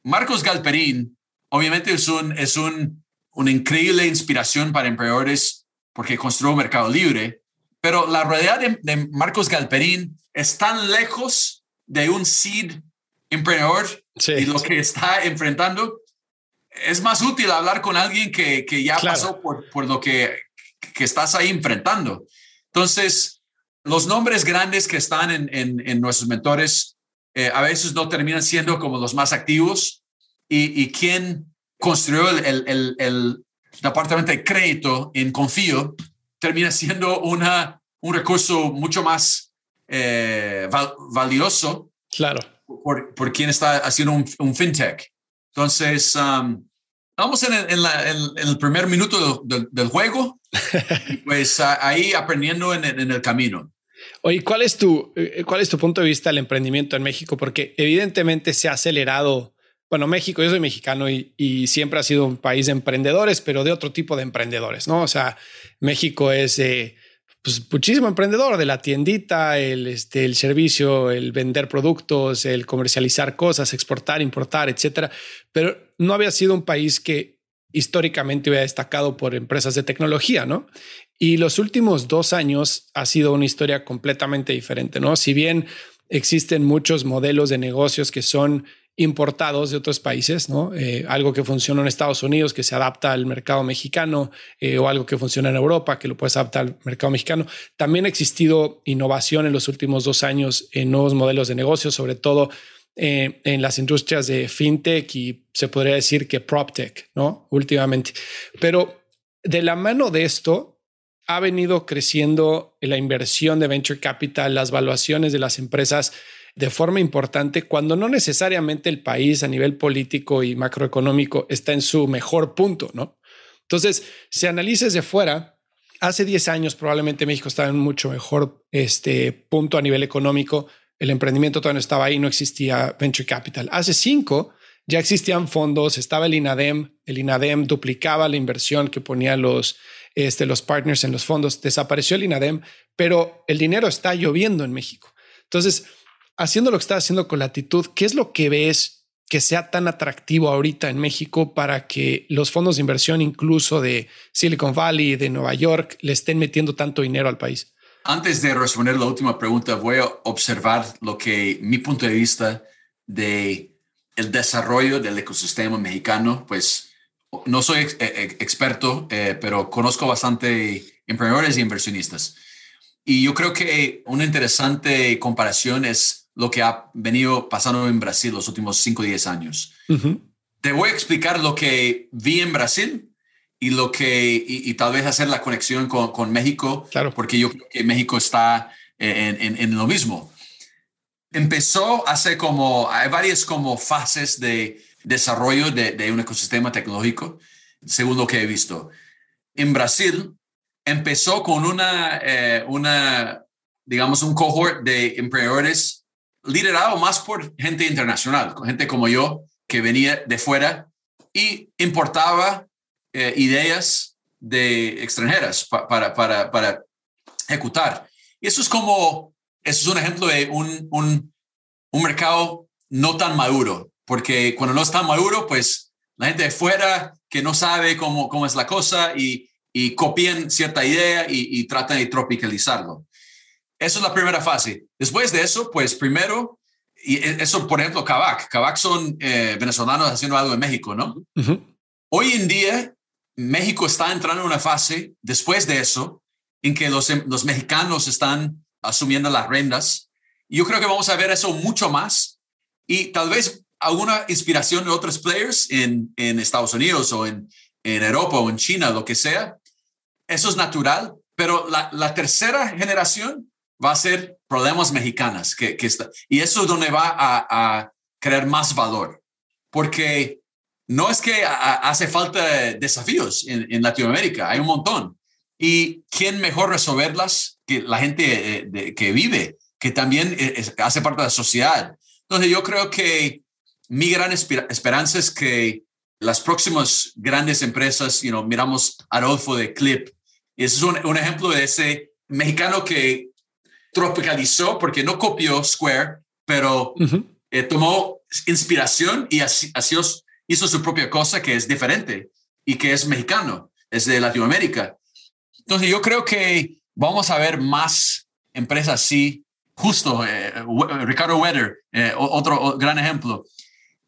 Marcos Galperín, obviamente es un, es un, una increíble inspiración para emprendedores porque construyó Mercado Libre, pero la realidad de, Marcos Galperín es tan lejos de un seed emprendedor y lo que está enfrentando es más útil hablar con alguien que, que ya pasó por, por lo que, que, estás ahí enfrentando. Entonces, los nombres grandes que están en, en, nuestros mentores eh, a veces no terminan siendo como los más activos y, y quien construyó el, el, el, departamento de crédito en Confío termina siendo una, un recurso mucho más eh, valioso. Claro. Por, por, quien está haciendo un, fintech. Entonces, um, vamos en el, en, el, primer minuto del, juego, pues ahí aprendiendo en, en, el camino. Oye, ¿cuál es, tu, eh, ¿cuál es tu punto de vista del emprendimiento en México? Porque evidentemente se ha acelerado. Bueno, México, yo soy mexicano y, y siempre ha sido un país de emprendedores, pero de otro tipo de emprendedores, ¿no? O sea, México es pues, muchísimo emprendedor de la tiendita, el, este, el servicio, el vender productos, el comercializar cosas, exportar, importar, etcétera. Pero no había sido un país que históricamente hubiera destacado por empresas de tecnología, ¿no? Y los últimos dos años ha sido una historia completamente diferente, ¿no? Si bien existen muchos modelos de negocios que son importados de otros países, ¿no? Eh, algo que funciona en Estados Unidos que se adapta al mercado mexicano eh, o algo que funciona en Europa que lo puedes adaptar al mercado mexicano. También ha existido innovación en los últimos dos años en nuevos modelos de negocio, sobre todo eh, en las industrias de fintech y se podría decir que proptech, ¿no? Últimamente. Pero de la mano de esto ha venido creciendo la inversión de venture capital, las valuaciones de las empresas de forma importante cuando no necesariamente el país a nivel político y macroeconómico está en su mejor punto, ¿no? Entonces, si analices de fuera, hace 10 años probablemente México estaba en mucho mejor este punto a nivel económico, el emprendimiento todavía no estaba ahí, no existía venture capital. Hace 5 ya existían fondos, estaba el INADEM, el INADEM duplicaba la inversión que ponían los, este, los partners en los fondos, desapareció el INADEM, pero el dinero está lloviendo en México. Entonces, haciendo lo que estás haciendo con la actitud, ¿qué es lo que ves que sea tan atractivo ahorita en México para que los fondos de inversión, incluso de Silicon Valley, de Nueva York, le estén metiendo tanto dinero al país? Antes de responder la última pregunta, voy a observar lo que mi punto de vista de el desarrollo del ecosistema mexicano, pues no soy eh, eh, experto, eh, pero conozco bastante emprendedores y inversionistas. Y yo creo que una interesante comparación es lo que ha venido pasando en Brasil los últimos 5 o 10 años. Te voy a explicar lo que vi en Brasil y lo que y, tal vez hacer la conexión con, con, México, claro. porque yo creo que México está en, en, en, lo mismo. Empezó hace como, hay varias como fases de desarrollo de, de un ecosistema tecnológico, según lo que he visto. En Brasil empezó con una, eh, una digamos, un cohort de emprendedores liderado más por gente internacional, gente como yo, que venía de fuera y importaba eh, ideas de extranjeras para, para, para ejecutar. Y eso es como, eso es un ejemplo de un, un, un mercado no tan maduro, porque cuando no está maduro, pues la gente de fuera que no sabe cómo, cómo es la cosa y, y copian cierta idea y tratan de tropicalizarlo. Eso es la primera fase. Después de eso, pues primero, y e, eso, por ejemplo, Kavak. Kavak son eh, venezolanos haciendo algo en México, ¿no? Hoy en día, México está entrando en una fase, después de eso, en que los, los mexicanos están asumiendo las rendas. Yo creo que vamos a ver eso mucho más y tal vez alguna inspiración de otros players en, en Estados Unidos o en, en Europa o en China, lo que sea. Eso es natural, pero la, la tercera generación va a ser problemas mexicanas. Que, que está, y eso es donde va a, a crear más valor, porque no es que hace falta desafíos en, en, Latinoamérica, hay un montón. Y quién mejor resolverlas que la gente eh, que vive, que también eh, hace parte de la sociedad. Entonces yo creo que mi gran esperanza es que las próximas grandes empresas, you know, miramos a Adolfo de Clip, ese es un, un ejemplo de ese mexicano que tropicalizó porque no copió Square, pero eh, tomó inspiración y así, hizo su propia cosa que es diferente y que es mexicano, es de Latinoamérica. Entonces yo creo que vamos a ver más empresas así, justo eh, Ricardo Weather, eh, otro gran ejemplo.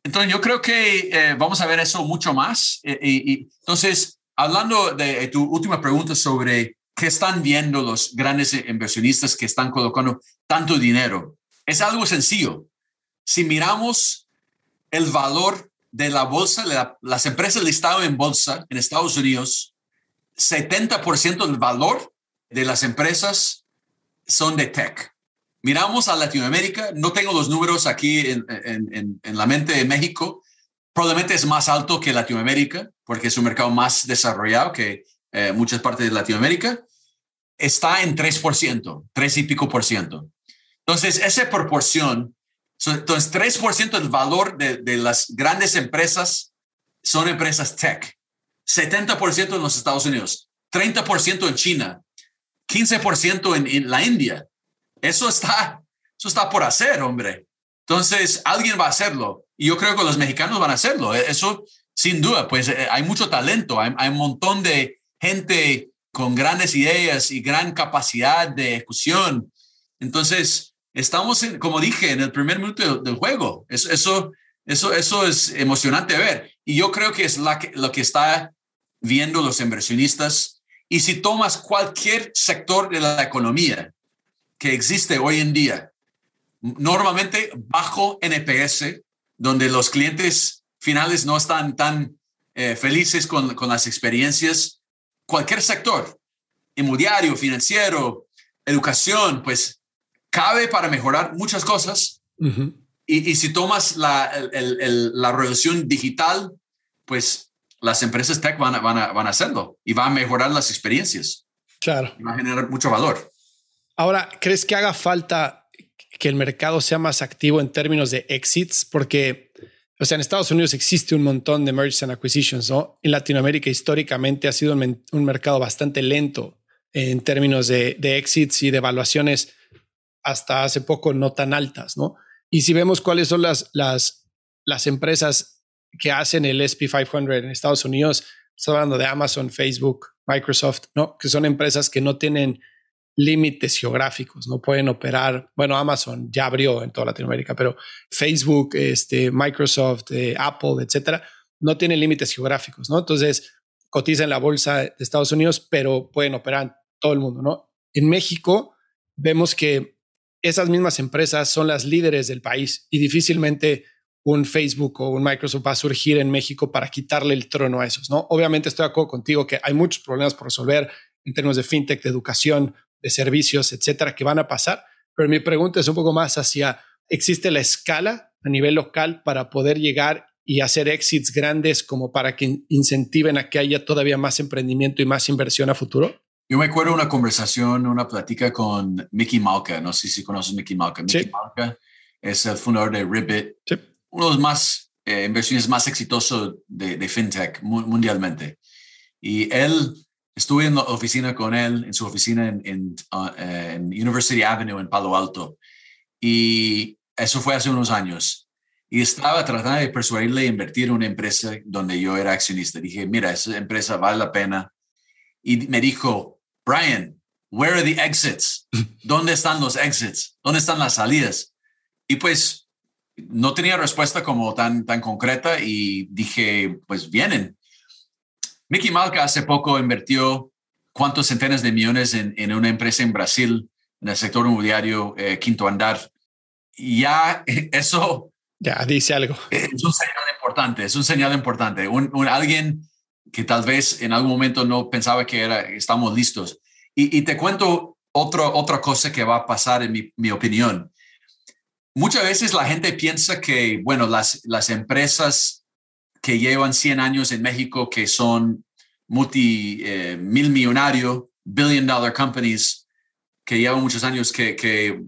Entonces yo creo que vamos a ver eso mucho más. y, entonces, hablando de tu última pregunta sobre ¿Qué están viendo los grandes inversionistas que están colocando tanto dinero? Es algo sencillo. Si miramos el valor de la bolsa, las empresas listadas en bolsa en Estados Unidos, 70% del valor de las empresas son de tech. Miramos a Latinoamérica, no tengo los números aquí en, en la mente de México, probablemente es más alto que Latinoamérica, porque es un mercado más desarrollado que eh, muchas partes de Latinoamérica, está en 3%, 3 y pico por ciento. Entonces, esa proporción, entonces 3% del valor de, de, las grandes empresas son empresas tech, 70% en los Estados Unidos, 30% en China, 15% en, en la India. Eso está, eso está por hacer, hombre. Entonces, alguien va a hacerlo. Y yo creo que los mexicanos van a hacerlo. Eso, sin duda, pues eh, hay mucho talento, hay un montón de gente con grandes ideas y gran capacidad de ejecución. Entonces, estamos, en, como dije, en el primer minuto del, juego. Eso, eso, eso, eso es emocionante ver. Y yo creo que es la lo que está viendo los inversionistas. Y si tomas cualquier sector de la economía que existe hoy en día, normalmente bajo NPS, donde los clientes finales no están tan eh, felices con, con las experiencias, cualquier sector, inmobiliario, financiero, educación, pues cabe para mejorar muchas cosas. y, y, si tomas la, el, el, la revolución digital, pues las empresas tech van a, van, a, van a hacerlo y van a mejorar las experiencias. Claro. Va a generar mucho valor. Ahora, ¿crees que haga falta que el mercado sea más activo en términos de exits? Porque o sea, en Estados Unidos existe un montón de mergers and acquisitions, ¿no? En Latinoamérica históricamente ha sido un, mercado bastante lento en términos de, exits y de evaluaciones hasta hace poco no tan altas, ¿no? Y si vemos cuáles son las, las, las empresas que hacen el SP500 en Estados Unidos, estamos hablando de Amazon, Facebook, Microsoft, ¿no? Que son empresas que no tienen límites geográficos, no pueden operar. Bueno, Amazon ya abrió en toda Latinoamérica, pero Facebook, este, Microsoft, eh, Apple, etcétera, no tienen límites geográficos, ¿no? Entonces cotiza en la bolsa de Estados Unidos, pero pueden operar todo el mundo, ¿no? En México vemos que esas mismas empresas son las líderes del país y difícilmente un Facebook o un Microsoft va a surgir en México para quitarle el trono a esos, ¿no? Obviamente estoy de acuerdo contigo que hay muchos problemas por resolver en términos de fintech, de educación, de servicios, etcétera, que van a pasar. Pero mi pregunta es un poco más hacia, ¿existe la escala a nivel local para poder llegar y hacer exits grandes como para que incentiven a que haya todavía más emprendimiento y más inversión a futuro? Yo me acuerdo una conversación, una plática con Mickey Malka. No sé si conoces Mickey Malka. Mickey Malka es el fundador de Ribbit, uno de los más eh, inversiones más exitosos de, de fintech mundialmente. Y él Estuve en la oficina con él, en su oficina en, uh, en, University Avenue en Palo Alto. Y eso fue hace unos años. Y estaba tratando de persuadirle a invertir en una empresa donde yo era accionista. Dije, mira, esa empresa vale la pena. Y me dijo, Brian, where are the exits? ¿Dónde están los exits? ¿Dónde están las salidas? Y pues no tenía respuesta como tan, tan concreta y dije, pues vienen. Mickey Malka hace poco invirtió cuántos centenas de millones en, una empresa en Brasil, en el sector inmobiliario, eh, Quinto Andar. Ya eso... Ya dice algo. Es un señal importante, es un señal importante. Un, alguien que tal vez en algún momento no pensaba que era, estamos listos. Y, te cuento otro, otra cosa que va a pasar en mi, mi opinión. Muchas veces la gente piensa que, bueno, las, las empresas que llevan 100 años en México, que son multi eh, mil millonario, billion dollar companies, que llevan muchos años que, que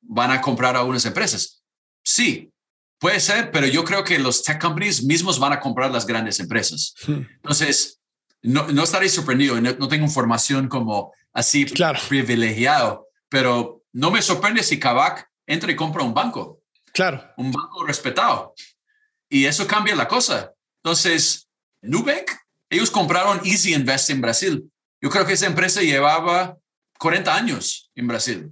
van a comprar a unas empresas. Sí, puede ser, pero yo creo que los tech companies mismos van a comprar las grandes empresas. Hmm. Entonces, no, no estaré sorprendido, no, no, tengo información como así claro. privilegiado, pero no me sorprende si Kavak entra y compra un banco. Claro. Un banco respetado. Y eso cambia la cosa. Entonces, Nubank, ellos compraron Easy Invest en Brasil. Yo creo que esa empresa llevaba 40 años en Brasil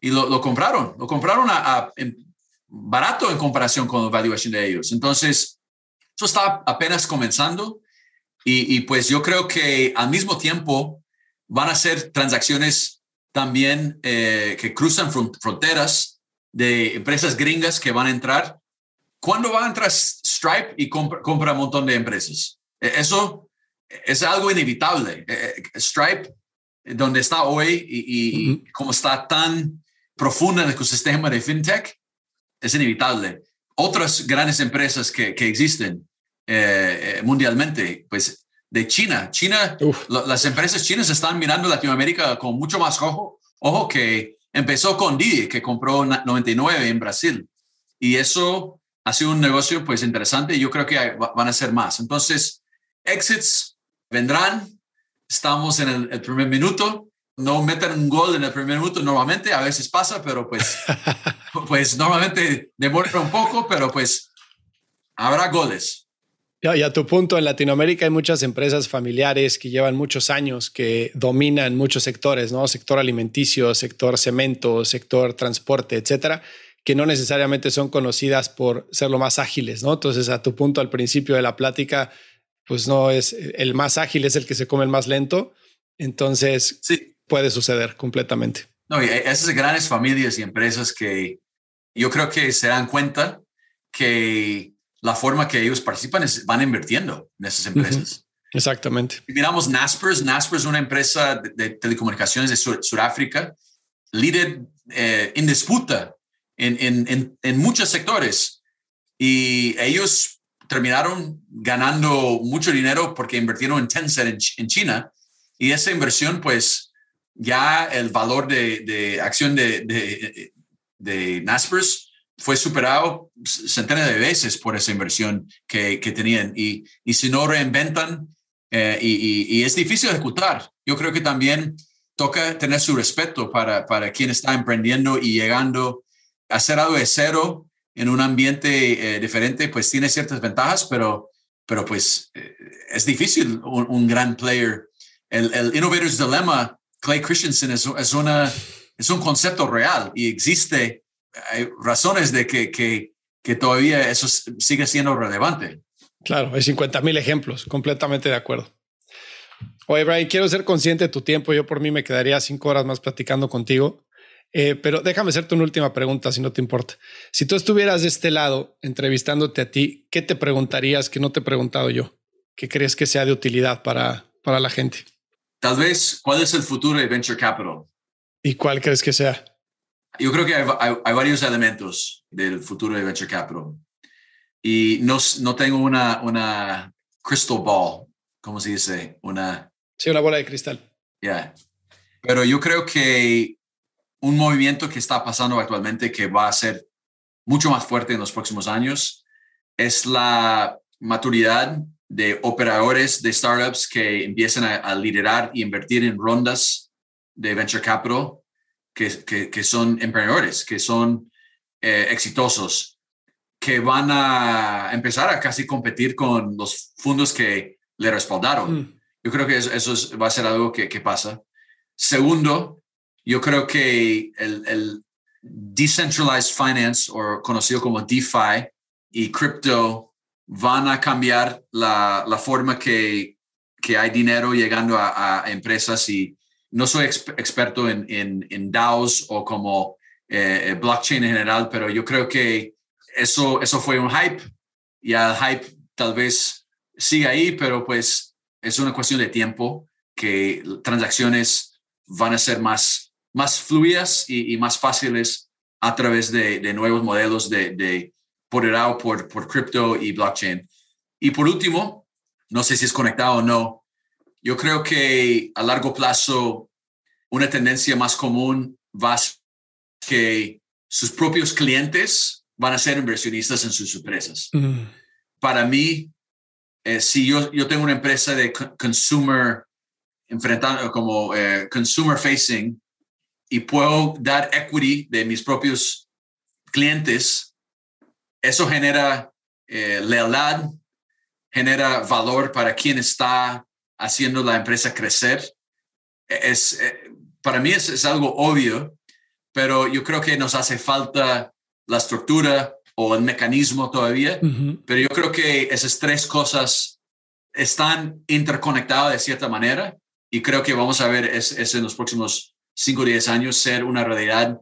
y lo, lo compraron, lo compraron a, barato en comparación con la valuation de ellos. Entonces, eso está apenas comenzando y, y, pues yo creo que al mismo tiempo van a ser transacciones también eh, que cruzan fronteras de empresas gringas que van a entrar ¿cuándo va a entrar Stripe y compra, compra un montón de empresas? E, eso es algo inevitable. E, e, Stripe, donde está hoy y, y como está tan profunda en el ecosistema de fintech, es inevitable. Otras grandes empresas que, que existen eh, eh, mundialmente, pues de China. China, las empresas chinas están mirando Latinoamérica con mucho más ojo, ojo que empezó con Didi, que compró 99 en Brasil. Y eso ha sido un negocio pues interesante y yo creo que van a ser más. Entonces, exits vendrán. Estamos en el, primer minuto. No meten un gol en el primer minuto normalmente, a veces pasa, pero pues, pues normalmente demora un poco, pero pues habrá goles. Y a tu punto, en Latinoamérica hay muchas empresas familiares que llevan muchos años, que dominan muchos sectores, ¿no? Sector alimenticio, sector cemento, sector transporte, etcétera, que no necesariamente son conocidas por ser lo más ágiles, ¿no? Entonces, a tu punto al principio de la plática, pues no es el más ágil, es el que se come el más lento. Entonces, sí. puede suceder completamente. No, y esas grandes familias y empresas que yo creo que se dan cuenta que la forma que ellos participan es van invirtiendo en esas empresas. Exactamente. Miramos Naspers. Naspers es una empresa de, telecomunicaciones de Sudáfrica, líder eh, en en, en, en, muchos sectores. Y ellos terminaron ganando mucho dinero porque invirtieron en Tencent en, China. Y esa inversión, pues ya el valor de, de acción de, de, de Naspers fue superado centenas de veces por esa inversión que, que tenían. Y, y, si no reinventan, eh, y, y, es difícil ejecutar, yo creo que también toca tener su respeto para, para quien está emprendiendo y llegando hacer algo de cero en un ambiente eh, diferente, pues tiene ciertas ventajas, pero, pero pues eh, es difícil un, gran player. El, Innovator's Dilemma, Clay Christensen, es, es, una, es un concepto real y existe hay razones de que, que, que todavía eso sigue siendo relevante. Claro, hay 50 mil ejemplos, completamente de acuerdo. Oye, Brian, quiero ser consciente de tu tiempo. Yo por mí me quedaría cinco horas más platicando contigo. Eh, pero déjame hacerte una última pregunta, si no te importa. Si tú estuvieras de este lado entrevistándote a ti, ¿qué te preguntarías que no te he preguntado yo? ¿Qué crees que sea de utilidad para, para la gente? Tal vez, ¿cuál es el futuro de Venture Capital? ¿Y cuál crees que sea? Yo creo que hay, varios elementos del futuro de Venture Capital. Y no, no tengo una, una crystal ball, ¿cómo se dice? Una... Sí, una bola de cristal. Yeah. Pero yo creo que un movimiento que está pasando actualmente que va a ser mucho más fuerte en los próximos años es la maturidad de operadores de startups que empiezan a, a liderar y invertir en rondas de venture capital que, que, son emprendedores, que son eh, exitosos, que van a empezar a casi competir con los fondos que le respaldaron. Mm. Yo creo que eso, eso, va a ser algo que, que pasa. Segundo, yo creo que el, el, decentralized finance, o conocido como DeFi, y crypto van a cambiar la, la forma que, que hay dinero llegando a, a empresas. Y, no soy experto en, en, DAOs o como eh, blockchain en general, pero yo creo que eso, eso fue un hype. Y el hype tal vez siga ahí, pero pues es una cuestión de tiempo que transacciones van a ser más, más fluidas y, más fáciles a través de, de nuevos modelos de, de por, por cripto y blockchain. Y por último, no sé si es conectado o no, yo creo que a largo plazo una tendencia más común va a ser que sus propios clientes van a ser inversionistas en sus empresas. Mm. Para mí, eh, si yo, yo tengo una empresa de consumer, enfrentando como eh, consumer facing, y puedo dar equity de mis propios clientes, eso genera eh, lealtad, genera valor para quien está haciendo la empresa crecer. Es, eh, para mí es, algo obvio, pero yo creo que nos hace falta la estructura o el mecanismo todavía, pero yo creo que esas tres cosas están interconectadas de cierta manera y creo que vamos a ver es, en los próximos 5 o 10 años ser una realidad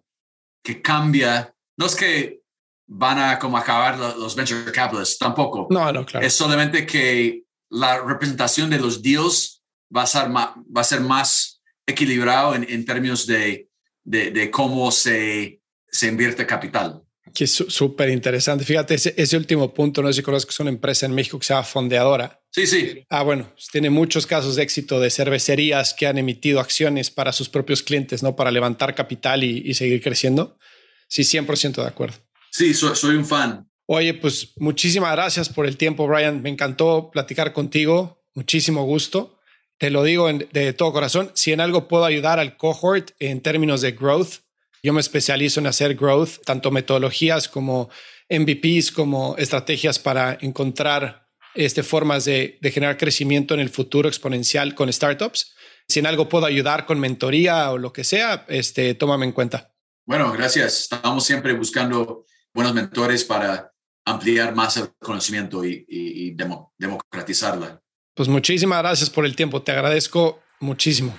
que cambia. No es que van a como acabar los venture capitalists, tampoco. No, no, claro. Es solamente que la representación de los deals va a ser más, va a ser más equilibrado en, en términos de, de, de, cómo se, se invierte capital. Que es súper interesante. Fíjate, ese, ese, último punto, no sé si conoces que es una empresa en México que se llama Fondeadora. Sí, sí. Ah, bueno, pues tiene muchos casos de éxito de cervecerías que han emitido acciones para sus propios clientes, ¿no? Para levantar capital y, y seguir creciendo. Sí, 100% de acuerdo. Sí, soy, soy un fan. Oye, pues muchísimas gracias por el tiempo, Brian. Me encantó platicar contigo. Muchísimo gusto. Te lo digo en, de todo corazón. Si en algo puedo ayudar al cohort en términos de growth, yo me especializo en hacer growth, tanto metodologías como MVPs, como estrategias para encontrar este, formas de, de generar crecimiento en el futuro exponencial con startups. Si en algo puedo ayudar con mentoría o lo que sea, este, tómame en cuenta. Bueno, gracias. Estamos siempre buscando buenos mentores para ampliar más el conocimiento y, y, y demo, democratizarla. Pues muchísimas gracias por el tiempo, te agradezco muchísimo.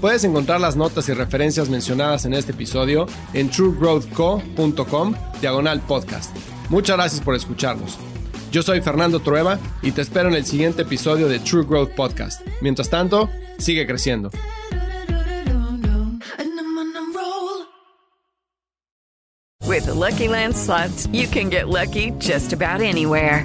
Puedes encontrar las notas y referencias mencionadas en este episodio en truegrowthco.com diagonal podcast. Muchas gracias por escucharnos. Yo soy Fernando Trueba y te espero en el siguiente episodio de True Growth Podcast. Mientras tanto, sigue creciendo. With the Lucky Land slots, you can get lucky just about anywhere.